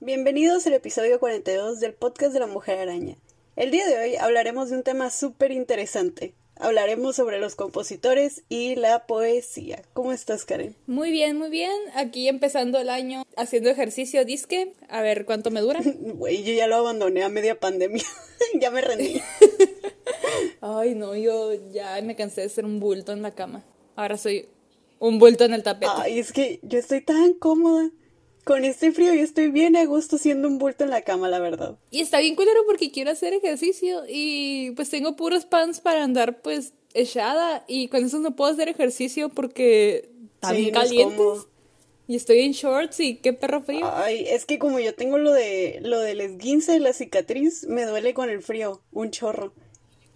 Bienvenidos al episodio 42 del podcast de la Mujer Araña. El día de hoy hablaremos de un tema súper interesante. Hablaremos sobre los compositores y la poesía. ¿Cómo estás, Karen? Muy bien, muy bien. Aquí empezando el año haciendo ejercicio disque. A ver cuánto me dura. Güey, yo ya lo abandoné a media pandemia. ya me rendí. Ay, no, yo ya me cansé de ser un bulto en la cama. Ahora soy un bulto en el tapete. Ay, es que yo estoy tan cómoda. Con este frío yo estoy bien a gusto siendo un bulto en la cama, la verdad. Y está bien culero porque quiero hacer ejercicio y pues tengo puros pants para andar pues echada y con eso no puedo hacer ejercicio porque está Sí, bien no es calientes. y estoy en shorts y qué perro frío. Ay, es que como yo tengo lo de lo del esguince de la cicatriz, me duele con el frío, un chorro.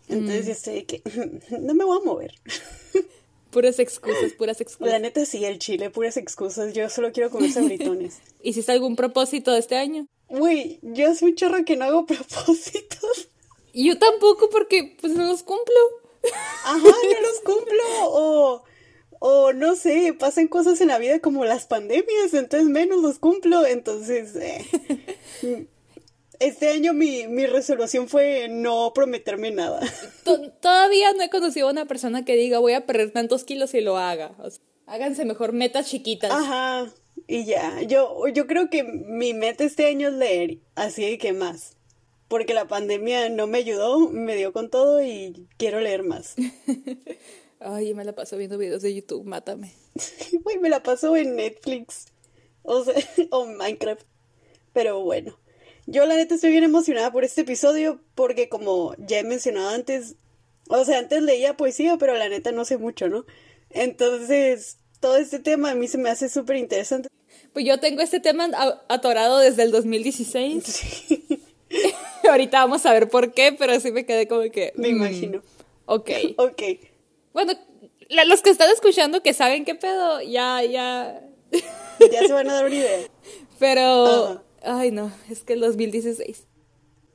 Entonces yo estoy de que no me voy a mover. Puras excusas, puras excusas. La neta sí, el chile, puras excusas. Yo solo quiero comer sabritones. ¿Hiciste algún propósito de este año? Uy, yo soy un chorro que no hago propósitos. Yo tampoco porque pues no los cumplo. Ajá, no los cumplo. O, o no sé, pasan cosas en la vida como las pandemias, entonces menos los cumplo. Entonces, eh, este año mi, mi resolución fue no prometerme nada. To- Todavía no he conocido a una persona que diga voy a perder tantos kilos y lo haga. O sea, háganse mejor metas chiquitas. Ajá, y ya. Yo, yo creo que mi meta este año es leer, así que más. Porque la pandemia no me ayudó, me dio con todo y quiero leer más. Ay, me la paso viendo videos de YouTube, mátame. Güey, me la paso en Netflix. O sea, o Minecraft. Pero bueno. Yo la neta estoy bien emocionada por este episodio porque como ya he mencionado antes, o sea, antes leía poesía, pero la neta no sé mucho, ¿no? Entonces, todo este tema a mí se me hace súper interesante. Pues yo tengo este tema atorado desde el 2016. Ahorita vamos a ver por qué, pero sí me quedé como que... Me mm, imagino. Ok. Ok. Bueno, la- los que están escuchando que saben qué pedo, ya, ya... Ya se van a dar una idea. Pero... Ajá. Ay, no, es que el 2016.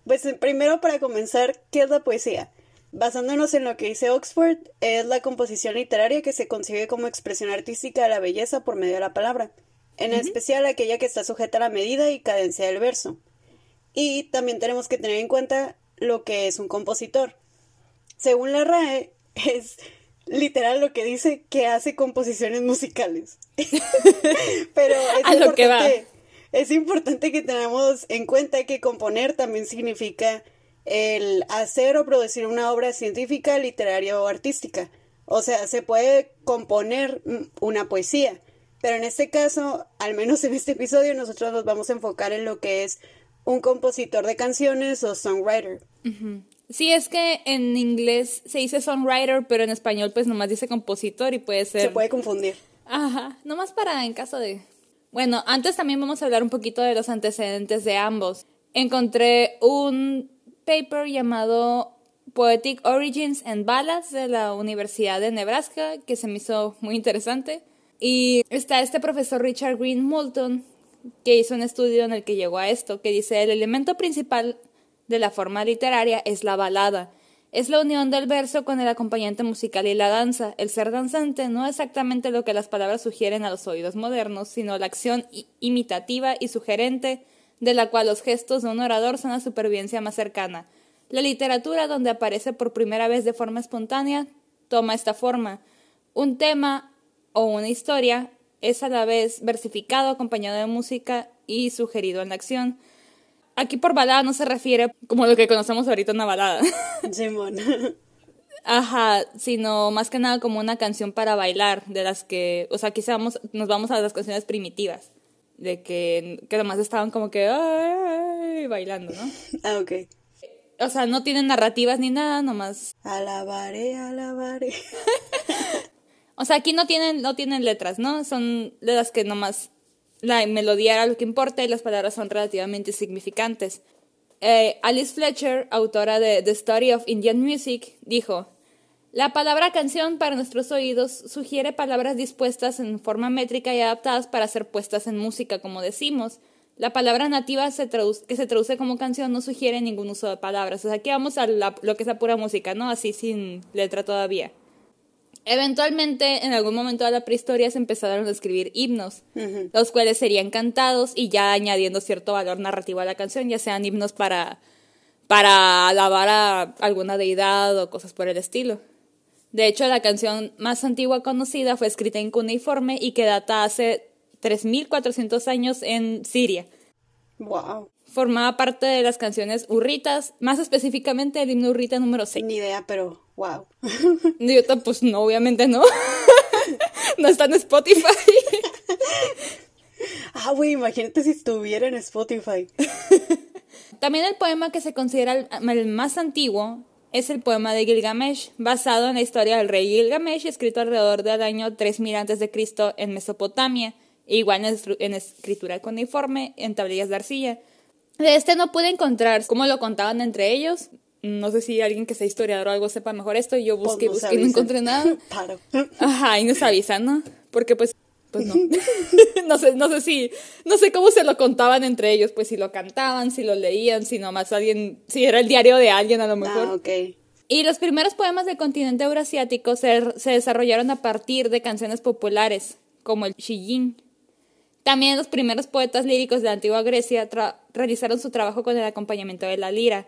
Pues eh, primero para comenzar, ¿qué es la poesía? Basándonos en lo que dice Oxford, es la composición literaria que se concibe como expresión artística de la belleza por medio de la palabra, en especial aquella que está sujeta a la medida y cadencia del verso. Y también tenemos que tener en cuenta lo que es un compositor. Según la RAE, es literal lo que dice que hace composiciones musicales. Pero es A lo que va. Es importante que tenemos en cuenta que componer también significa el hacer o producir una obra científica, literaria o artística. O sea, se puede componer mm, una poesía, pero en este caso, al menos en este episodio, nosotros nos vamos a enfocar en lo que es un compositor de canciones o songwriter. Sí, es que en inglés se dice songwriter, pero en español pues nomás dice compositor y puede ser... Se puede confundir. Ajá, nomás para en caso de... Bueno, antes también vamos a hablar un poquito de los antecedentes de ambos. Encontré un paper llamado Poetic Origins and Ballads de la Universidad de Nebraska que se me hizo muy interesante. Y está este profesor Richard Green Moulton que hizo un estudio en el que llegó a esto, que dice el elemento principal de la forma literaria es la balada. Es la unión del verso con el acompañante musical y la danza. El ser danzante no es exactamente lo que las palabras sugieren a los oídos modernos, sino la acción imitativa y sugerente de la cual los gestos de un orador son la supervivencia más cercana. La literatura, donde aparece por primera vez de forma espontánea, toma esta forma. Un tema o una historia es a la vez versificado, acompañado de música y sugerido en la acción. Aquí por balada no se refiere como lo que conocemos ahorita una balada. Simón. Ajá, sino más que nada como una canción para bailar, de las que, o sea, quizá vamos, nos vamos a las canciones primitivas, de que, que nomás estaban como que "Ay", bailando, ¿no? ah, ok. O sea, no tienen narrativas ni nada, nomás. Alabaré, alabaré. O sea, aquí no tienen, no tienen letras, ¿no? Son de las que nomás la melodía era lo que importa y las palabras son relativamente significantes. Eh, Alice Fletcher, autora de The Story of Indian Music, dijo, la palabra canción para nuestros oídos sugiere palabras dispuestas en forma métrica y adaptadas para ser puestas en música, como decimos. la palabra nativa que se traduce como canción no sugiere ningún uso de palabras. O sea, aquí vamos a lo que es la pura música, ¿no? Así sin letra todavía. Eventualmente, en algún momento de la prehistoria se empezaron a escribir himnos, los cuales serían cantados y ya añadiendo cierto valor narrativo a la canción, ya sean himnos para, para alabar a alguna deidad o cosas por el estilo. De hecho, la canción más antigua conocida fue escrita en cuneiforme y que data hace 3.400 años en Siria. Wow. Formaba parte de las canciones urritas, más específicamente el himno urrita número 6. Ni idea, pero wow. Yo, pues no, obviamente no. no está en Spotify. ah, güey, imagínate si estuviera en Spotify. También el poema que se considera el más antiguo es el poema de Gilgamesh, basado en la historia del rey Gilgamesh, escrito alrededor del año 3000 a.C. en Mesopotamia, e igual en, escritura cuneiforme, en tablillas de arcilla. De este no pude encontrar cómo lo contaban entre ellos. No sé si alguien que sea historiador o algo sepa mejor esto. Yo pues busqué, busqué y no encontré nada. Ajá, y nos avisan, ¿no? Porque pues, pues no. no sé, no sé si, no sé cómo se lo contaban entre ellos, pues si lo cantaban, si lo leían, si nomás alguien, si era el diario de alguien a lo mejor. Ah, ok. Y los primeros poemas del continente euroasiático se, se desarrollaron a partir de canciones populares, como el Shijin, también los primeros poetas líricos de la antigua Grecia realizaron su trabajo con el acompañamiento de la lira.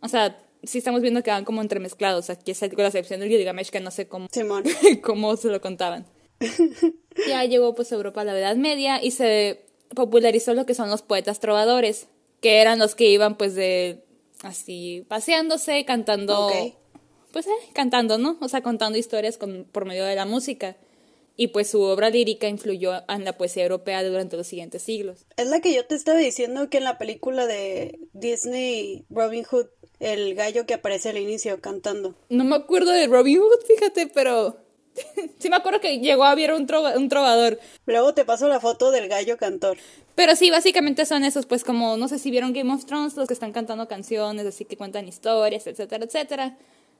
O sea, sí estamos viendo que van como entremezclados. Aquí es con la excepción del Gilgamesh, que no sé cómo, cómo se lo contaban. ya llegó pues a Europa a la Edad Media y se popularizó lo que son los poetas trovadores, que eran los que iban pues de así paseándose, cantando, pues eh, cantando, ¿no? O sea, contando historias con, por medio de la música y pues su obra lírica influyó en la poesía europea durante los siguientes siglos. Es la que yo te estaba diciendo que en la película de Disney Robin Hood, el gallo que aparece al inicio cantando. No me acuerdo de Robin Hood, fíjate, pero sí me acuerdo que llegó a haber un, un trovador. Luego te paso la foto del gallo cantor. Pero sí, básicamente son esos, pues como, no sé si vieron Game of Thrones, los que están cantando canciones, así que cuentan historias, etcétera, etcétera.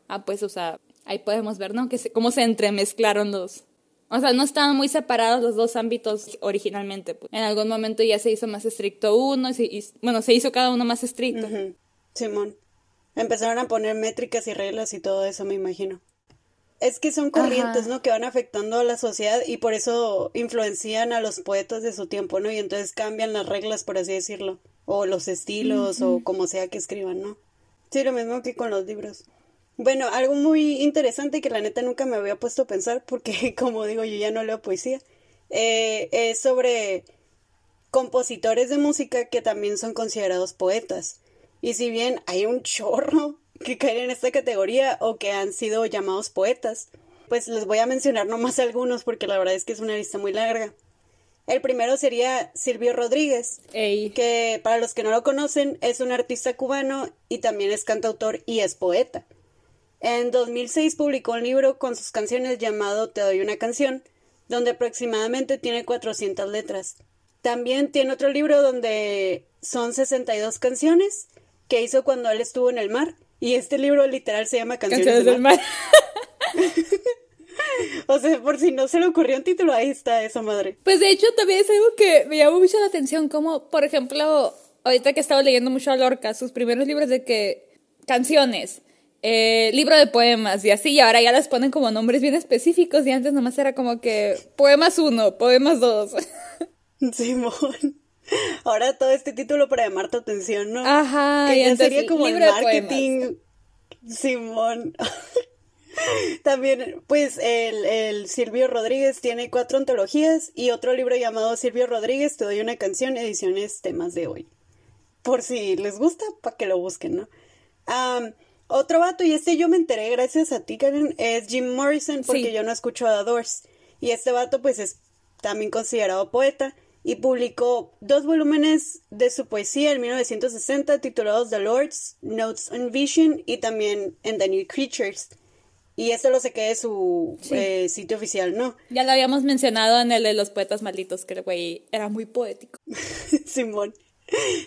Ah, pues, o sea, ahí podemos ver, ¿no? Que cómo se entremezclaron los, o sea, no estaban muy separados los dos ámbitos originalmente. Pues. En algún momento ya se hizo más estricto uno, y, bueno, se hizo cada uno más estricto. Simón. Empezaron a poner métricas y reglas y todo eso, me imagino. Es que son corrientes, ¿no? Que van afectando a la sociedad y por eso influencian a los poetas de su tiempo, ¿no? Y entonces cambian las reglas, por así decirlo. O los estilos, o como sea que escriban, ¿no? Sí, lo mismo que con los libros. Bueno, algo muy interesante que la neta nunca me había puesto a pensar, porque como digo, yo ya no leo poesía, eh, es sobre compositores de música que también son considerados poetas. Y si bien hay un chorro que caen en esta categoría o que han sido llamados poetas, pues les voy a mencionar nomás algunos porque la verdad es que es una lista muy larga. El primero sería Silvio Rodríguez, que para los que no lo conocen es un artista cubano y también es cantautor y es poeta. En 2006 publicó un libro con sus canciones llamado Te doy una canción, donde aproximadamente tiene 400 letras. También tiene otro libro donde son 62 canciones que hizo cuando él estuvo en el mar. Y este libro literal se llama Canciones, del mar. o sea, por si no se le ocurrió un título, ahí está esa madre. Pues de hecho también es algo que me llamó mucho la atención, como por ejemplo, ahorita que estaba leyendo mucho a Lorca, sus primeros libros de que canciones, eh, libro de poemas y así, y ahora ya las ponen como nombres bien específicos y antes nomás era como que poemas uno, poemas dos. Simón. Ahora todo este título para llamar tu atención, ¿no? Ajá. Que ya sería como el marketing. Simón. También, pues, el, el, Silvio Rodríguez tiene cuatro antologías y otro libro llamado Silvio Rodríguez, Te doy una canción, ediciones temas de hoy. Por si les gusta, para que lo busquen, ¿no? Otro vato, y este yo me enteré gracias a ti, Karen, es Jim Morrison, porque yo no escucho a The Doors. Y este vato, pues, es también considerado poeta y publicó dos volúmenes de su poesía en 1960 titulados The Lords, Notes on Vision y también en The New Creatures. Y esto lo sé que es su eh, sitio oficial, ¿no? Ya lo habíamos mencionado en el de los poetas malditos, que el güey era muy poético. Simón.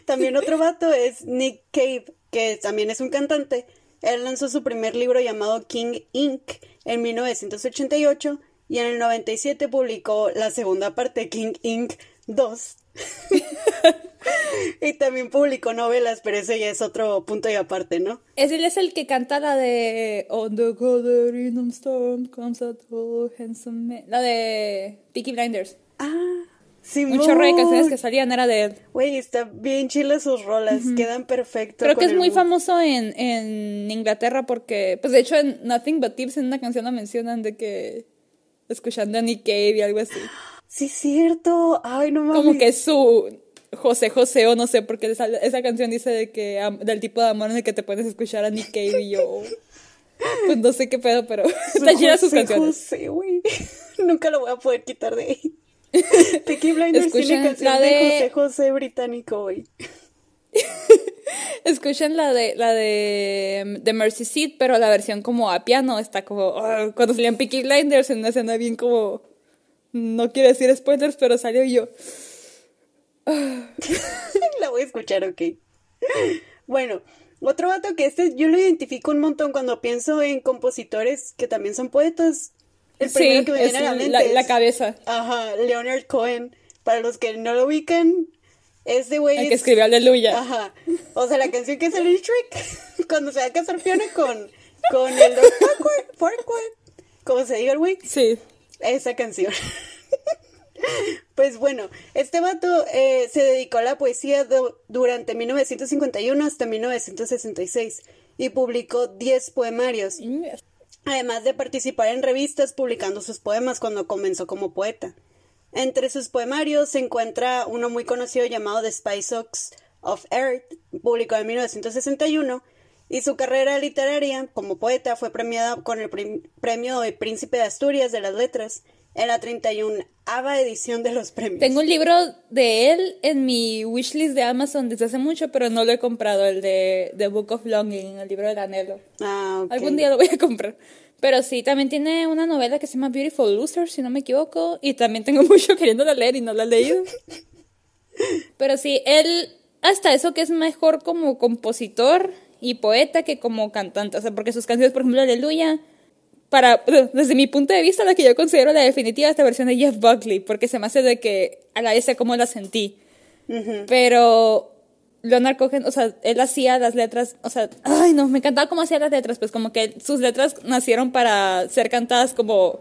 También otro vato es Nick Cave, que también es un cantante él lanzó su primer libro llamado King Inc. en 1988 y en el 97 publicó la segunda parte, King Inc. 2. y también publicó novelas, pero ese ya es otro punto y aparte, ¿no? Ese es el que canta la de On the Gathering Storm comes a tall handsome man. La de Peaky Blinders. Ah, sí, Un chorro de canciones que salían era de él. Güey, está bien chilas sus rolas, quedan perfecto. Creo que es muy mood. famoso en, en Inglaterra porque, pues de hecho en Nothing But Tips en una canción la mencionan de que escuchando a Nick Cave y algo así. Sí, cierto. Ay, no mames. Como que es su José José o no sé, porque esa, esa canción dice de que am- del tipo de amor en el que te puedes escuchar a Nick Cave y yo. Pues no sé qué pedo, pero chidas sus José canciones. José, güey. Nunca lo voy a poder quitar de ahí. Peaky Blinders tiene canción la de... de- José José británico, güey. Escuchen la de la de, de Mercy Seat, pero la versión como a piano está como ah, cuando salían Peaky Blinders en una escena bien como no quiero decir spoilers, pero salió yo. La voy a escuchar, ok. Bueno, otro vato que este yo lo identifico un montón cuando pienso en compositores que también son poetas. El primero sí, que me viene a la mente la, es- la cabeza. Ajá, Leonard Cohen. Para los que no lo ubican, este güey El que es- escribió Aleluya. Ajá. O sea, la canción que sale en Shrek, cuando se va a casar Fiona con, con el Lord Farquaad, Farquaad, como se diga el güey, Sí. Esa canción. Pues bueno, este vato eh, se dedicó a la poesía du- durante 1951 hasta 1966 y publicó 10 poemarios, además de participar en revistas publicando sus poemas cuando comenzó como poeta. Entre sus poemarios se encuentra uno muy conocido llamado The Spice Oaks of Earth, publicado en 1961, y su carrera literaria como poeta fue premiada con el premio de Príncipe de Asturias de las Letras en la 31 edición de los premios. Tengo un libro de él en mi wishlist de Amazon desde hace mucho, pero no lo he comprado, el de The Book of Longing, el libro del anhelo. Ah, ok. Algún día lo voy a comprar. Pero sí, también tiene una novela que se llama Beautiful Loser, si no me equivoco. Y también tengo mucho queriéndola leer y no la he leído. Pero sí, él, hasta eso que es mejor como compositor y poeta que como cantante. O sea, porque sus canciones, por ejemplo, Aleluya, para, desde mi punto de vista, la que yo considero la definitiva esta versión de Jeff Buckley, porque se me hace de que a la vez sé cómo la sentí. Ujú. Pero Leonard Cohen, o sea, él hacía las letras, o sea, ay no, me encantaba cómo hacía las letras, pues como que sus letras nacieron para ser cantadas como,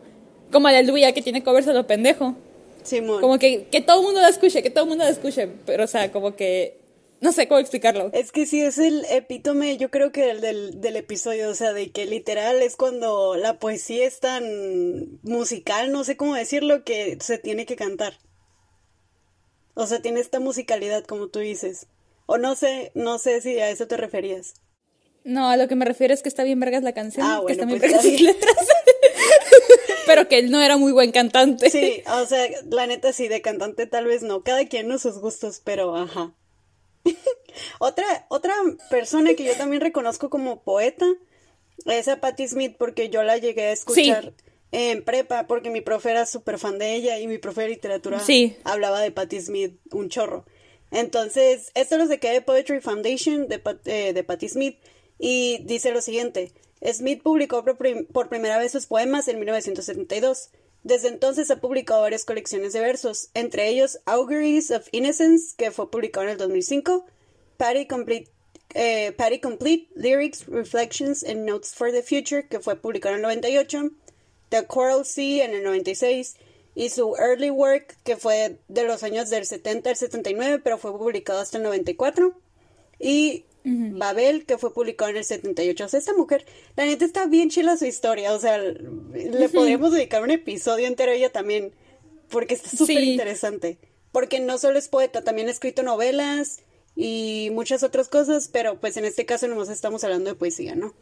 como Aleluya, que tiene covers a lo pendejo. Simón. Como que, que todo el mundo la escuche, que todo el mundo la escuche, pero o sea, como que, no sé cómo explicarlo. Es que sí, es el epítome, yo creo que el del, del episodio, o sea, de que literal es cuando la poesía es tan musical, no sé cómo decirlo, que se tiene que cantar. O sea, tiene esta musicalidad, como tú dices. O no sé, no sé si a eso te referías. No, a lo que me refiero es que está bien vergas la canción, Ah, que bueno, está bien pues vergas está sus letras. pero que él no era muy buen cantante. Sí, o sea, la neta sí, de cantante tal vez no, cada quien no sus gustos, pero ajá. otra, otra persona que yo también reconozco como poeta es a Patti Smith porque yo la llegué a escuchar en prepa porque mi profe era súper fan de ella y mi profe de literatura Sí. hablaba de Patti Smith un chorro. Entonces, esto lo saqué de Poetry Foundation de, Pat- eh, de Patti Smith y dice lo siguiente. Smith publicó por, prim- por primera vez sus poemas en 1972. Desde entonces ha publicado varias colecciones de versos, entre ellos Auguries of Innocence, que fue publicado en el 2005, Patty Complete, eh, Complete Lyrics, Reflections and Notes for the Future, que fue publicado en el 98, The Coral Sea en el 96, y su Early Work, que fue de los años del 70 al 79, pero fue publicado hasta el 94, y Babel, que fue publicado en el 78. O sea, esta mujer, la neta está bien chila su historia, o sea, le podríamos dedicar un episodio entero a ella también, porque está súper Sí. interesante. Porque no solo es poeta, también ha escrito novelas y muchas otras cosas, pero pues en este caso nomás estamos hablando de poesía, ¿no?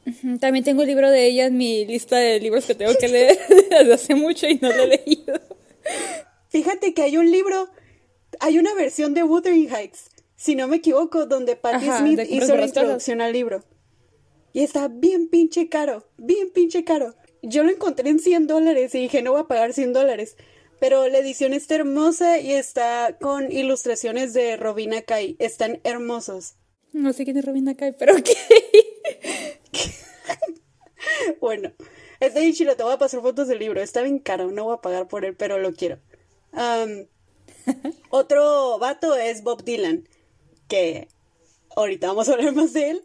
También tengo un libro de ella en mi lista de libros que tengo que leer desde hace mucho y no lo he leído. Fíjate que hay un libro, hay una versión de Wuthering Heights, si no me equivoco, donde Patti Ajá, Smith hizo la introducción al libro. Y está bien pinche caro, bien pinche caro. Yo lo encontré en 100 dólares y dije, no voy a pagar 100 dólares. Pero la edición está hermosa y está con ilustraciones de Robina Kai. Están hermosos. No sé quién es Robin Akai, pero ok. Bueno, está bien chilo, te voy a pasar fotos del libro. Está bien caro, no voy a pagar por él, pero lo quiero. Otro vato es Bob Dylan. Que ahorita vamos a hablar más de él,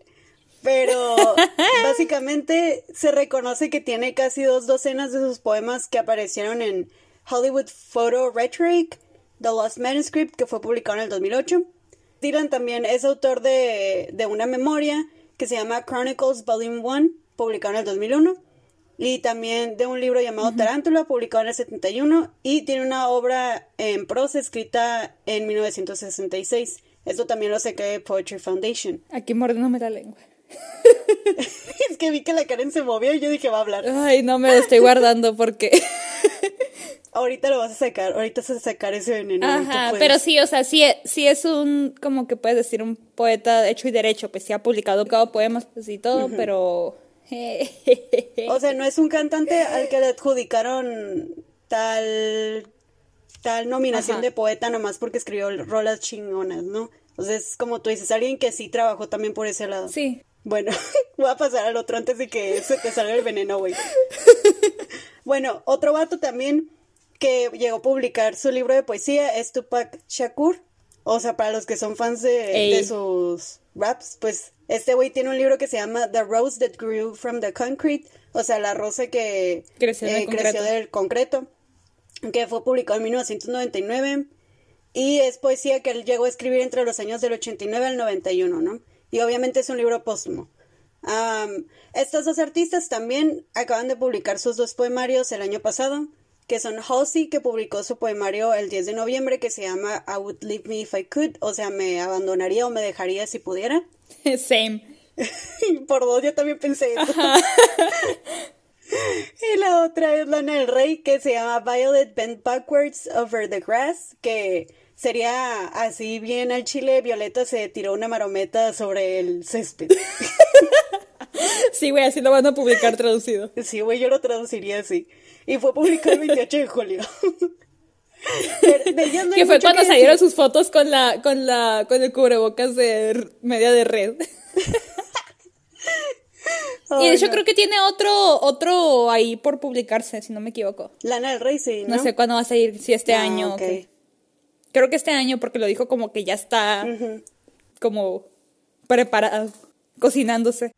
pero básicamente se reconoce que tiene casi dos docenas de sus poemas que aparecieron en Hollywood Photo Rhetoric, The Lost Manuscript, que fue publicado en el 2008. Dylan también es autor de, de una memoria que se llama Chronicles Volume 1, publicado en el 2001 y también de un libro llamado Tarántula, publicado en el 71, y tiene una obra en prosa escrita en 1966. Esto también lo sé de Poetry Foundation. Aquí mordiéndome la lengua. es que vi que la Karen se movió y yo dije, va a hablar. Ay, no me lo estoy guardando porque... ahorita lo vas a sacar, ahorita vas a sacar ese veneno. Ajá, pero sí, o sea, sí, sí es un, como que puedes decir, un poeta hecho y derecho, pues sí ha publicado cada poemas pues, y todo, pero o sea, no es un cantante al que le adjudicaron tal tal nominación de poeta nomás porque escribió rolas chingonas, ¿no? O sea, es como tú dices, alguien que sí trabajó también por ese lado. Sí. Bueno, voy a pasar al otro antes de que se te salga el veneno, güey. bueno, otro vato también que llegó a publicar su libro de poesía es Tupac Shakur. O sea, para los que son fans de, de sus raps, pues este güey tiene un libro que se llama The Rose That Grew from the Concrete, o sea, la rosa que creció, del, eh, concreto. Que fue publicado en 1999 y es poesía que él llegó a escribir entre los años del 89 al 91, ¿no? Y obviamente es un libro póstumo. estos dos artistas también acaban de publicar sus dos poemarios el año pasado, que son Halsey, que publicó su poemario el 10 de noviembre, que se llama I Would Leave Me If I Could, o sea, me abandonaría o me dejaría si pudiera. Same. Por dos, yo también pensé eso. y la otra es Lana del Rey, que se llama Violet Bent Backwards Over the Grass, que sería así bien al chile. Violeta se tiró una marometa sobre el césped. sí, güey, así lo van a publicar traducido. Sí, güey, yo lo traduciría así. Y fue publicado el 28 de julio. que fue cuando salieron sus fotos con la, con la, con el cubrebocas de media de red. y de hecho creo que tiene otro, otro ahí por publicarse, si no me equivoco. Lana del Rey, sí, ¿no? No sé cuándo va a salir, si este ah, año. Creo que este año, porque lo dijo como que ya está como preparado, cocinándose.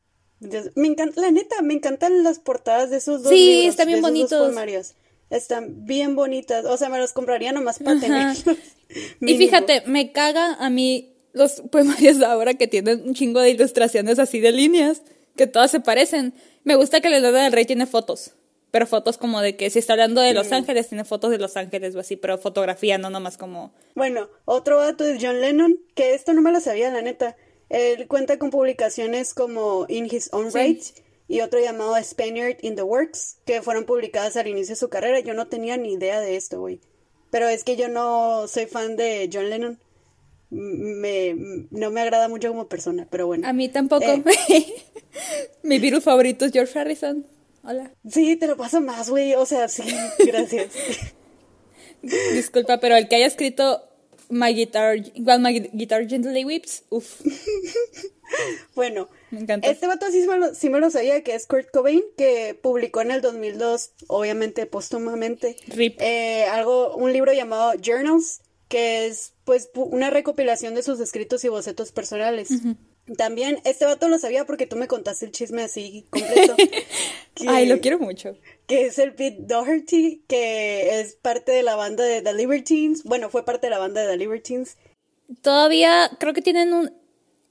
me encanta, la neta, me encantan las portadas de esos dos sí, libros. Están bien bonitos. Están bien bonitas. O sea, me los compraría nomás para tenerlos. y fíjate, me caga a mí los poemarios de ahora que tienen un chingo de ilustraciones así de líneas, que todas se parecen. Me gusta que Leonardo del Rey tiene fotos. Pero fotos como de que si está hablando de Los Ángeles, tiene fotos de Los Ángeles o así, pero fotografía, no nomás como. Bueno, otro dato de John Lennon, que esto no me lo sabía, la neta. Él cuenta con publicaciones como In His Own Right y otro llamado Spaniard in the Works, que fueron publicadas al inicio de su carrera. Yo no tenía ni idea de esto, güey. Pero es que yo no soy fan de John Lennon. Me, no me agrada mucho como persona, pero bueno. A mí tampoco. Eh, Mi virus favorito es George Harrison. Hola. Sí, te lo paso más, güey. O sea, sí, gracias. Disculpa, pero el que haya escrito My Guitar, igual My Guitar Gently Weeps, uff. bueno, este vato sí me, lo, sabía, que es Kurt Cobain, que publicó en el 2002, obviamente póstumamente, eh, algo, un libro llamado Journals, que es pues una recopilación de sus escritos y bocetos personales. También, este vato lo sabía porque tú me contaste el chisme así completo. Ay, lo quiero mucho. Que es el Pete Doherty, que es parte de la banda de The Libertines. Bueno, fue parte de la banda de The Libertines. Todavía creo que tienen un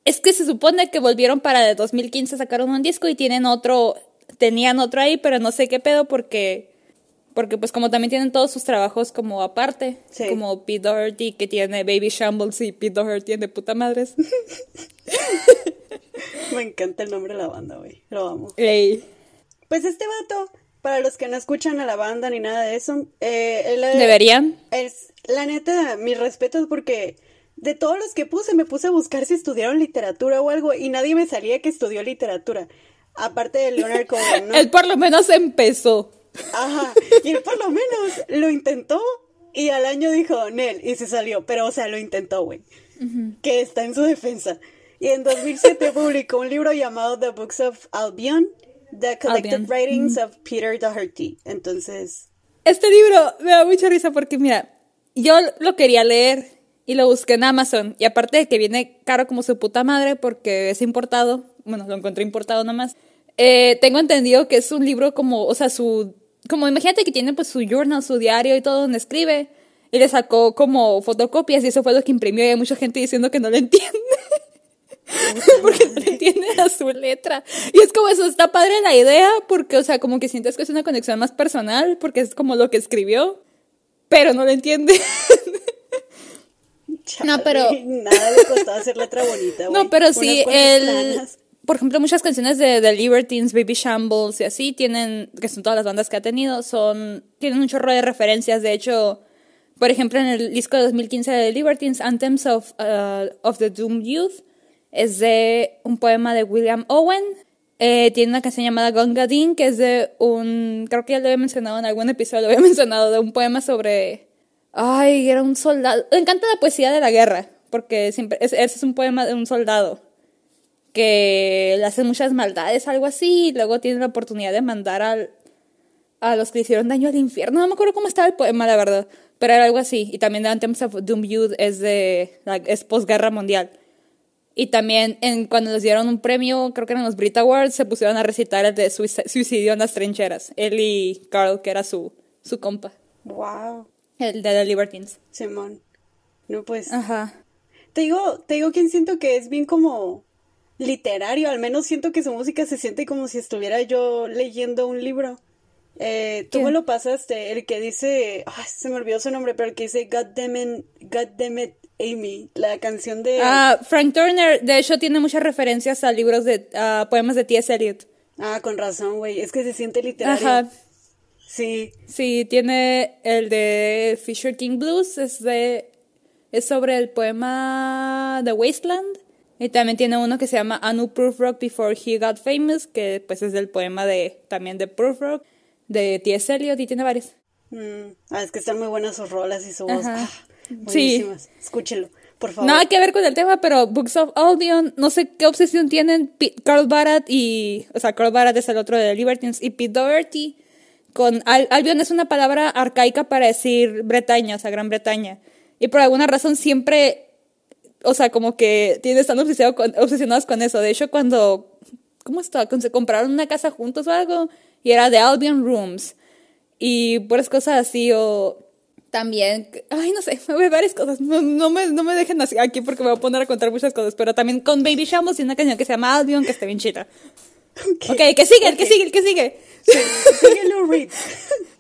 es que se supone que volvieron para el 2015, sacaron un disco y tienen otro, tenían otro ahí, pero no sé qué pedo porque, porque pues como también tienen todos sus trabajos como aparte, como Pete Doherty que tiene Baby Shambles y Pete Doherty tiene puta madres. Me encanta el nombre de la banda, güey, lo amo. Pues este vato, para los que no escuchan a la banda ni nada de eso, eh, ¿Deberían? Es, la neta, mis respetos porque de todos los que puse, me puse a buscar si estudiaron literatura o algo y nadie me salía que estudió literatura. Aparte de Leonard Cohen, ¿no? él por lo menos empezó. Ajá, y él por lo menos lo intentó y al año dijo, Nel, y se salió, pero o sea, lo intentó, güey. Que está en su defensa. Y en 2007 publicó un libro llamado The Books of Albion, The Collected Writings of Peter Doherty. Entonces... Este libro me da mucha risa porque, mira, yo lo quería leer y lo busqué en Amazon. Y aparte de que viene caro como su puta madre porque es importado, bueno, lo encontré importado nomás. Eh, tengo entendido que es un libro como, o sea, su, como imagínate que tiene pues su journal, su diario y todo donde escribe. Y le sacó como fotocopias y eso fue lo que imprimió y hay mucha gente diciendo que no lo entiende. porque no entiende a su letra. Y es como eso, está padre la idea, porque, o sea, como que sientes que es una conexión más personal, porque es como lo que escribió, pero no lo entiende. no, pero. Nada le costó hacer letra bonita, No, pero sí, el. Por ejemplo, muchas canciones de The Libertines, Baby Shambles y así tienen, que son todas las bandas que ha tenido, son, tienen un chorro de referencias. De hecho, por ejemplo, en el disco de 2015 de The Libertines, Anthems of, uh, of the Doomed Youth, es de un poema de William Owen. Eh, tiene una canción llamada Gongadin, que es de un. Creo que ya lo había mencionado en algún episodio, lo había mencionado, de un poema sobre. Ay, era un soldado. Me encanta la poesía de la guerra, porque siempre. Ese es, un poema de un soldado que le hace muchas maldades, algo así, y luego tiene la oportunidad de mandar al, a los que le hicieron daño al infierno. No me acuerdo cómo estaba el poema, la verdad, pero era algo así. Y también The Anthems of Doom Youth es de. es posguerra mundial. Y también en, cuando les dieron un premio, creo que eran los Brit Awards, se pusieron a recitar el de Suicidio en las trincheras. Él y Carl, que era su, su compa. Wow. El de The Libertines. Simón. No, pues. Ajá. Te digo, te digo que siento que es bien como literario. Al menos siento que su música se siente como si estuviera yo leyendo un libro. Eh, tú me lo pasaste, el que dice, se me olvidó su nombre, pero el que dice God damn it, God damn it, Amy, la canción de... Ah, Frank Turner, de hecho, tiene muchas referencias a libros de poemas de T.S. Eliot. Ah, con razón, güey. Es que se siente literario. Ajá. Sí. Sí, tiene el de Fisher King Blues, es de... Es sobre el poema The Wasteland. Y también tiene uno que se llama Anu Proof Rock Before He Got Famous, que pues es del poema de también de Proof Rock, de T.S. Eliot, y tiene varios. Mm. Ah, es que están muy buenas sus rolas y su voz. Sí. Escúchelo, por favor. Nada que ver con el tema, pero Books of Albion, no sé qué obsesión tienen Carl Barat y. O sea, Carl Barat es el otro de Libertines y Pete Doherty. Con Albion es una palabra arcaica para decir Bretaña, o sea, Gran Bretaña. Y por alguna razón siempre. O sea, como que tienen, están obsesionados con, obsesionados con eso. De hecho, cuando. ¿Cómo está? Cuando se compraron una casa juntos o algo. Y era de Albion Rooms. Y puras cosas así, o también, ay, no sé, me voy varias cosas. No, no, me, no me dejen así aquí porque me voy a poner a contar muchas cosas. Pero también con Baby Shamos y una canción que se llama Albion, que está bien chida. Ok, okay que sigue, el que sigue, el que sigue. Sí, Reed.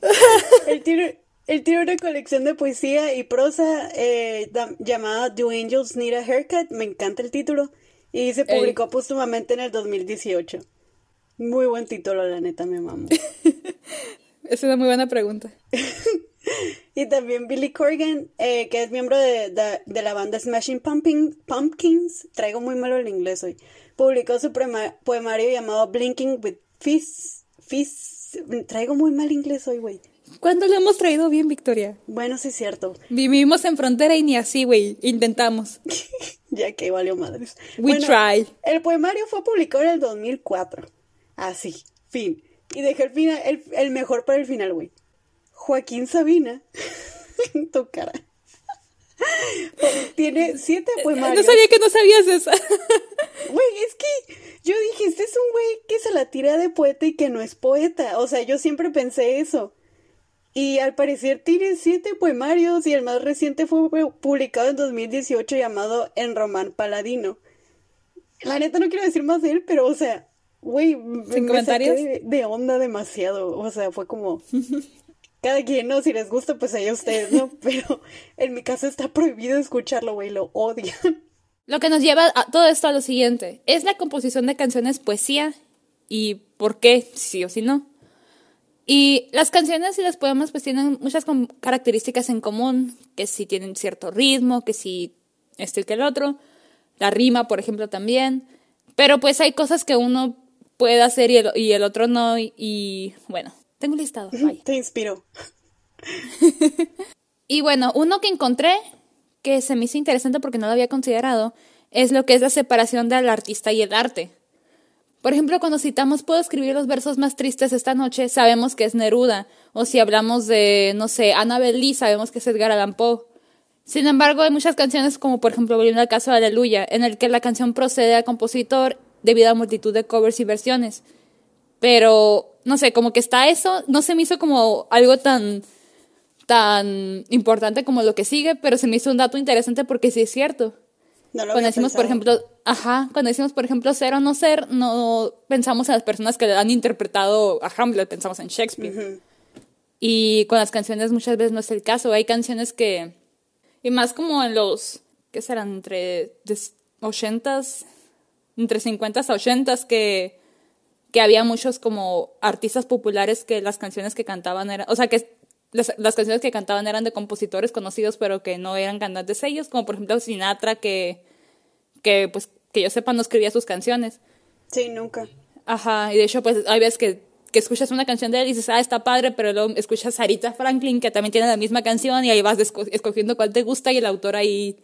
él, tiene, él tiene una colección de poesía y prosa eh, llamada Do Angels Need a Haircut. Me encanta el título. Y se publicó póstumamente en el 2018. Muy buen título, la neta, me mamo. es una muy buena pregunta. y también Billy Corgan, eh, que es miembro de, la banda Smashing Pumpkins, traigo muy malo el inglés hoy, publicó su poemario llamado Blinking with Fists. Traigo muy mal inglés hoy, güey. ¿Cuándo lo hemos traído bien, Victoria? Bueno, sí es cierto. Vivimos en frontera y ni así, güey. Intentamos. ya que valió madres. We try. El poemario fue publicado en el 2004. Así, fin. Y dejé el, final, el mejor para el final, güey. Joaquín Sabina, tu cara. Tiene siete poemarios. No sabía que no sabías eso. Güey, es que yo dije, este es un güey que se la tira de poeta y que no es poeta. O sea, yo siempre pensé eso. Y al parecer tiene siete poemarios y el más reciente fue publicado en 2018 llamado En Román Paladino. La neta no quiero decir más de él, pero o sea, güey, me comentarios? de onda demasiado. O sea, fue como, cada quien, ¿no? Si les gusta, pues ahí ustedes, ¿no? Pero en mi caso está prohibido escucharlo, güey, lo odian. Lo que nos lleva a todo esto a lo siguiente, ¿es la composición de canciones poesía? ¿Y por qué? Sí o sí no. Y las canciones y los poemas pues tienen muchas características en común, que si tienen cierto ritmo, que si esto y que el otro, la rima, por ejemplo, también, pero pues hay cosas que uno puede hacer y el, y el otro no, y bueno, tengo un listado. Te inspiro. y bueno, uno que encontré que se me hizo interesante porque no lo había considerado es lo que es la separación del artista y el arte. Por ejemplo, cuando citamos puedo escribir los versos más tristes esta noche, sabemos que es Neruda. O si hablamos de, no sé, Annabel Lee, sabemos que es Edgar Allan Poe. Sin embargo, hay muchas canciones, como por ejemplo, volviendo al caso de Aleluya, en el que la canción procede al compositor debido a multitud de covers y versiones. Pero, no sé, como que está eso, no se me hizo como algo tan, tan importante como lo que sigue, pero se me hizo un dato interesante porque sí es cierto. No lo Cuando decimos, por ejemplo, ajá, cuando decimos, por ejemplo, ser o no ser, no pensamos en las personas que han interpretado a Hamlet, pensamos en Shakespeare. Y con las canciones muchas veces no es el caso. Hay canciones que, y más como en los, ¿qué serán? Entre des- 80s, entre 50s a 80s, que, que había muchos como artistas populares que las canciones que cantaban eran, o sea, que las, las canciones que cantaban eran de compositores conocidos, pero que no eran cantantes ellos, como por ejemplo Sinatra, que, que pues, que yo sepa no escribía sus canciones. Sí, nunca. Ajá, y de hecho, pues hay veces que, que escuchas una canción de él y dices, ah, está padre, pero luego escuchas a Aretha Franklin, que también tiene la misma canción, y ahí vas esco- escogiendo cuál te gusta y el autor ahí,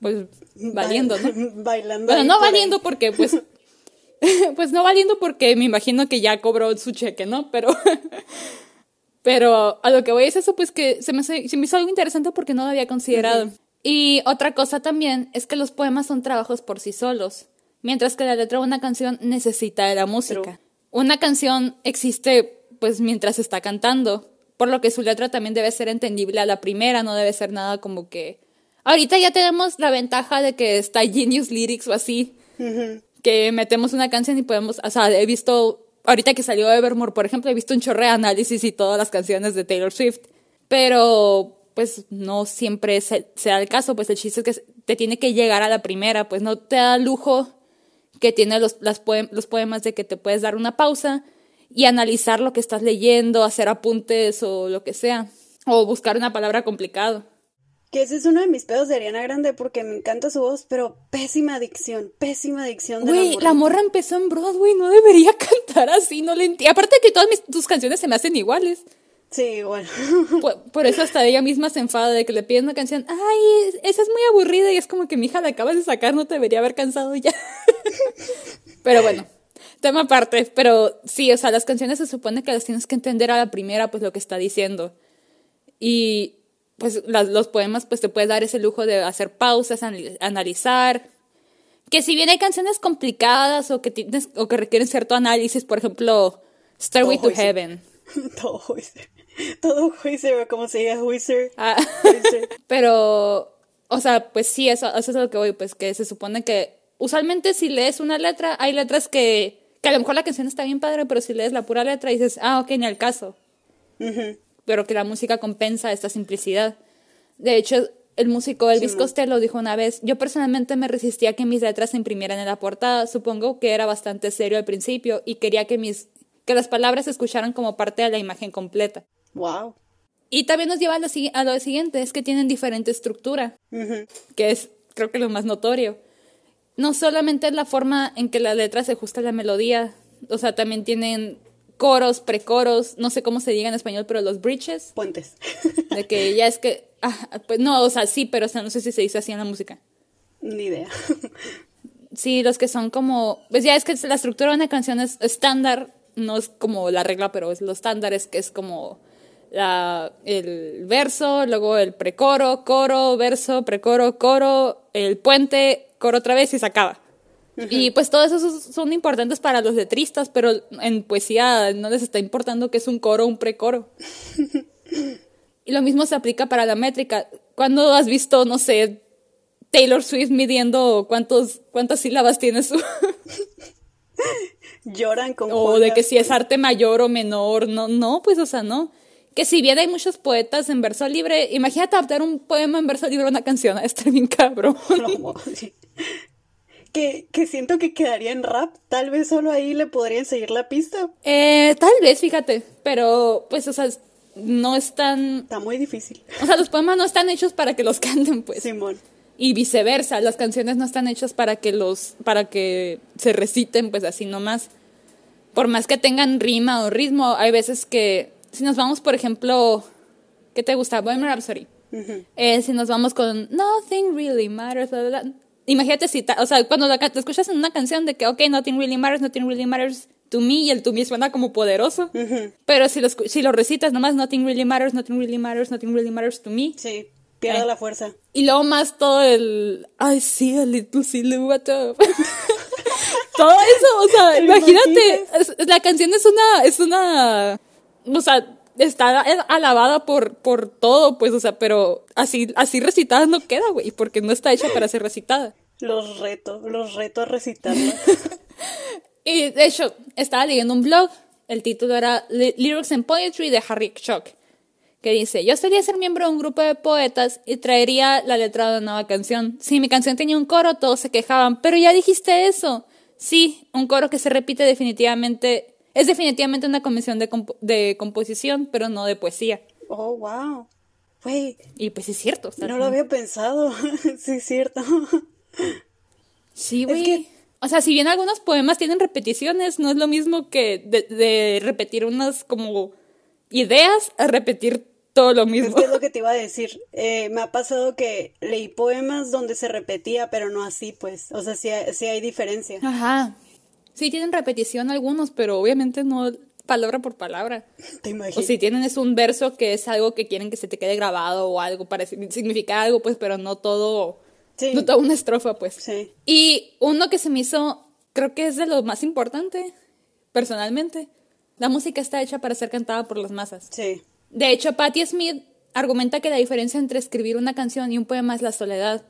pues, valiendo, ¿no? Bailando. Bueno, no ahí. valiendo porque, pues, pues no valiendo porque me imagino que ya cobró su cheque, ¿no? Pero, pero a lo que voy es eso, pues que se me, se me hizo algo interesante porque no lo había considerado. Y otra cosa también es que los poemas son trabajos por sí solos, mientras que la letra de una canción necesita de la música. True. Una canción existe, pues, mientras se está cantando, por lo que su letra también debe ser entendible a la primera, no debe ser nada como que... Ahorita ya tenemos la ventaja de que está Genius Lyrics o así, que metemos una canción y podemos, o sea, he visto, ahorita que salió Evermore, por ejemplo, he visto un chorre de análisis y todas las canciones de Taylor Swift, pero pues no siempre se, se da el caso, pues el chiste es que te tiene que llegar a la primera, pues no te da lujo que tiene los, las poem- los poemas de que te puedes dar una pausa y analizar lo que estás leyendo, hacer apuntes o lo que sea, o buscar una palabra complicada. Que ese es uno de mis pedos de Ariana Grande porque me encanta su voz, pero pésima dicción, pésima dicción de Güey, la la morra empezó en Broadway, no debería cantar así, no le entiendo. Aparte que todas mis, tus canciones se me hacen iguales. Sí, igual. Por, por eso hasta ella misma se enfada de que le piden una canción. Ay, esa es muy aburrida y es como que mi hija la acabas de sacar, no te debería haber cansado ya. pero bueno, tema aparte. Pero sí, o sea, las canciones se supone que las tienes que entender a la primera, pues lo que está diciendo. Y pues las- los poemas, pues te puedes dar ese lujo de hacer pausas, anali- analizar. Que si bien hay canciones complicadas o que, tienes, o que requieren cierto análisis, por ejemplo, Stairway to. Heaven. Todo juicio. Todo o como se diga juicio. Ah, pero, o sea, pues sí, eso, eso es a lo que voy, pues que se supone que usualmente si lees una letra, hay letras que, que a lo mejor la canción está bien padre, pero si lees la pura letra dices, ah, ok, ni al caso. Ujú. Pero que la música compensa esta simplicidad. De hecho, el músico Elvis Simón. Costello dijo una vez, yo personalmente me resistía a que mis letras se imprimieran en la portada. Supongo que era bastante serio al principio y quería que mis que las palabras se escucharan como parte de la imagen completa. Wow. Y también nos lleva a lo, a lo siguiente, es que tienen diferente estructura, que es creo que lo más notorio. No solamente es la forma en que la letra se ajusta a la melodía, o sea, también tienen coros, precoros, no sé cómo se diga en español, pero los bridges, Puentes. de que ya es que, ah, pues no, o sea, sí, pero o sea, no sé si se dice así en la música. Ni idea. Sí, los que son como, pues ya es que la estructura de una canción es estándar, no es como la regla, pero es lo estándar, es que es como la, el verso, luego el precoro, coro, verso, precoro, coro, el puente, coro otra vez y se acaba. Y pues todos esos son importantes para los letristas, pero en poesía no les está importando que es un coro o un precoro. y lo mismo se aplica para la métrica. ¿Cuándo has visto, no sé, Taylor Swift midiendo cuántos, cuántas sílabas tiene su... Lloran con o Juan de que si es arte mayor o menor, no, no, pues o sea, no. Que si bien hay muchos poetas en verso libre, imagínate adaptar un poema en verso libre a una canción, está bien cabrón. No, sí. Que, que siento que quedaría en rap. Tal vez solo ahí le podrían seguir la pista. Eh, tal vez, fíjate, pero pues, o sea, no están, Está muy difícil. o sea, los poemas no están hechos para que los canten, pues. Simón. Y viceversa, las canciones no están hechas para que los, para que se reciten, pues así nomás. Por más que tengan rima o ritmo, hay veces que, si nos vamos, por ejemplo, ¿qué te gusta? Bohemian Rhapsody. Ujú. Eh, si nos vamos con Nothing Really Matters, bla, bla, bla. Imagínate si, ta- o sea, cuando la, te escuchas en una canción de que, ok, Nothing Really Matters, Nothing Really Matters to me, y el to me suena como poderoso. Pero si lo, si lo recitas nomás, Nothing Really Matters, Nothing Really Matters, Nothing Really Matters to me, Sí. Pierde la fuerza. Y luego más todo el. Ay, sí, a little silhouette. todo eso, o sea, imagínate. La canción es una. Es una. O sea, está alabada por, por todo, pues, o sea, pero así, así recitada no queda, güey, porque no está hecha para ser recitada. Los retos, los retos a recitarla. y de hecho, estaba leyendo un blog, el título era Lyrics and Poetry de Harry Shock, que dice, yo solía ser miembro de un grupo de poetas y traería la letra de una nueva canción. Si mi canción tenía un coro, todos se quejaban, pero ya dijiste eso. Sí, un coro que se repite definitivamente es definitivamente una convención de, de composición, pero no de poesía. Oh, wow. Güey. Y pues es cierto. no lo había pensado. sí, es cierto. sí, güey. O sea, si bien algunos poemas tienen repeticiones, no es lo mismo que de, repetir unas como ideas a repetir todo lo mismo. Es, es lo que te iba a decir. Eh, me ha pasado que leí poemas donde se repetía, pero no así, pues. O sea, sí, sí hay diferencia. Ajá. Sí tienen repetición algunos, pero obviamente no palabra por palabra. Te o si tienen es un verso que es algo que quieren que se te quede grabado o algo para significar algo, pues, pero no todo, no toda una estrofa, pues. Sí. Y uno que se me hizo, creo que es de lo más importante, personalmente. La música está hecha para ser cantada por las masas. Sí. De hecho, Patti Smith argumenta que la diferencia entre escribir una canción y un poema es la soledad.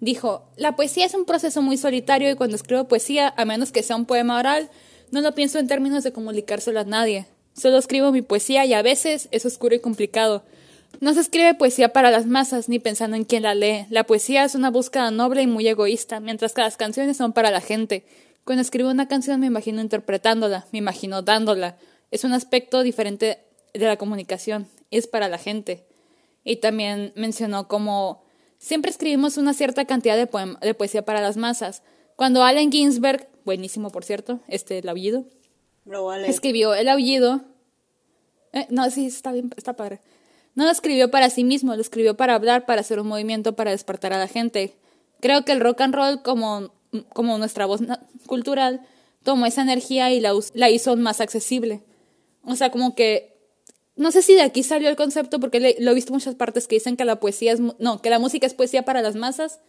Dijo, la poesía es un proceso muy solitario y cuando escribo poesía, a menos que sea un poema oral, no lo pienso en términos de comunicárselo a nadie. Solo escribo mi poesía y a veces es oscuro y complicado. No se escribe poesía para las masas ni pensando en quién la lee. La poesía es una búsqueda noble y muy egoísta, mientras que las canciones son para la gente. Cuando escribo una canción me imagino interpretándola, me imagino dándola. Es un aspecto diferente de la comunicación, es para la gente. Y también mencionó como Siempre escribimos una cierta cantidad de, de poesía para las masas. Cuando Allen Ginsberg, buenísimo por cierto, este, el aullido, escribió el aullido, eh, no, sí, está bien, está padre. No lo escribió para sí mismo, lo escribió para hablar, para hacer un movimiento, para despertar a la gente. Creo que el rock and roll, como, como nuestra voz cultural, tomó esa energía y la, la hizo más accesible. O sea, como que no sé si de aquí salió el concepto, porque lo he visto en muchas partes que dicen que la poesía es, no, que la música es poesía para las masas.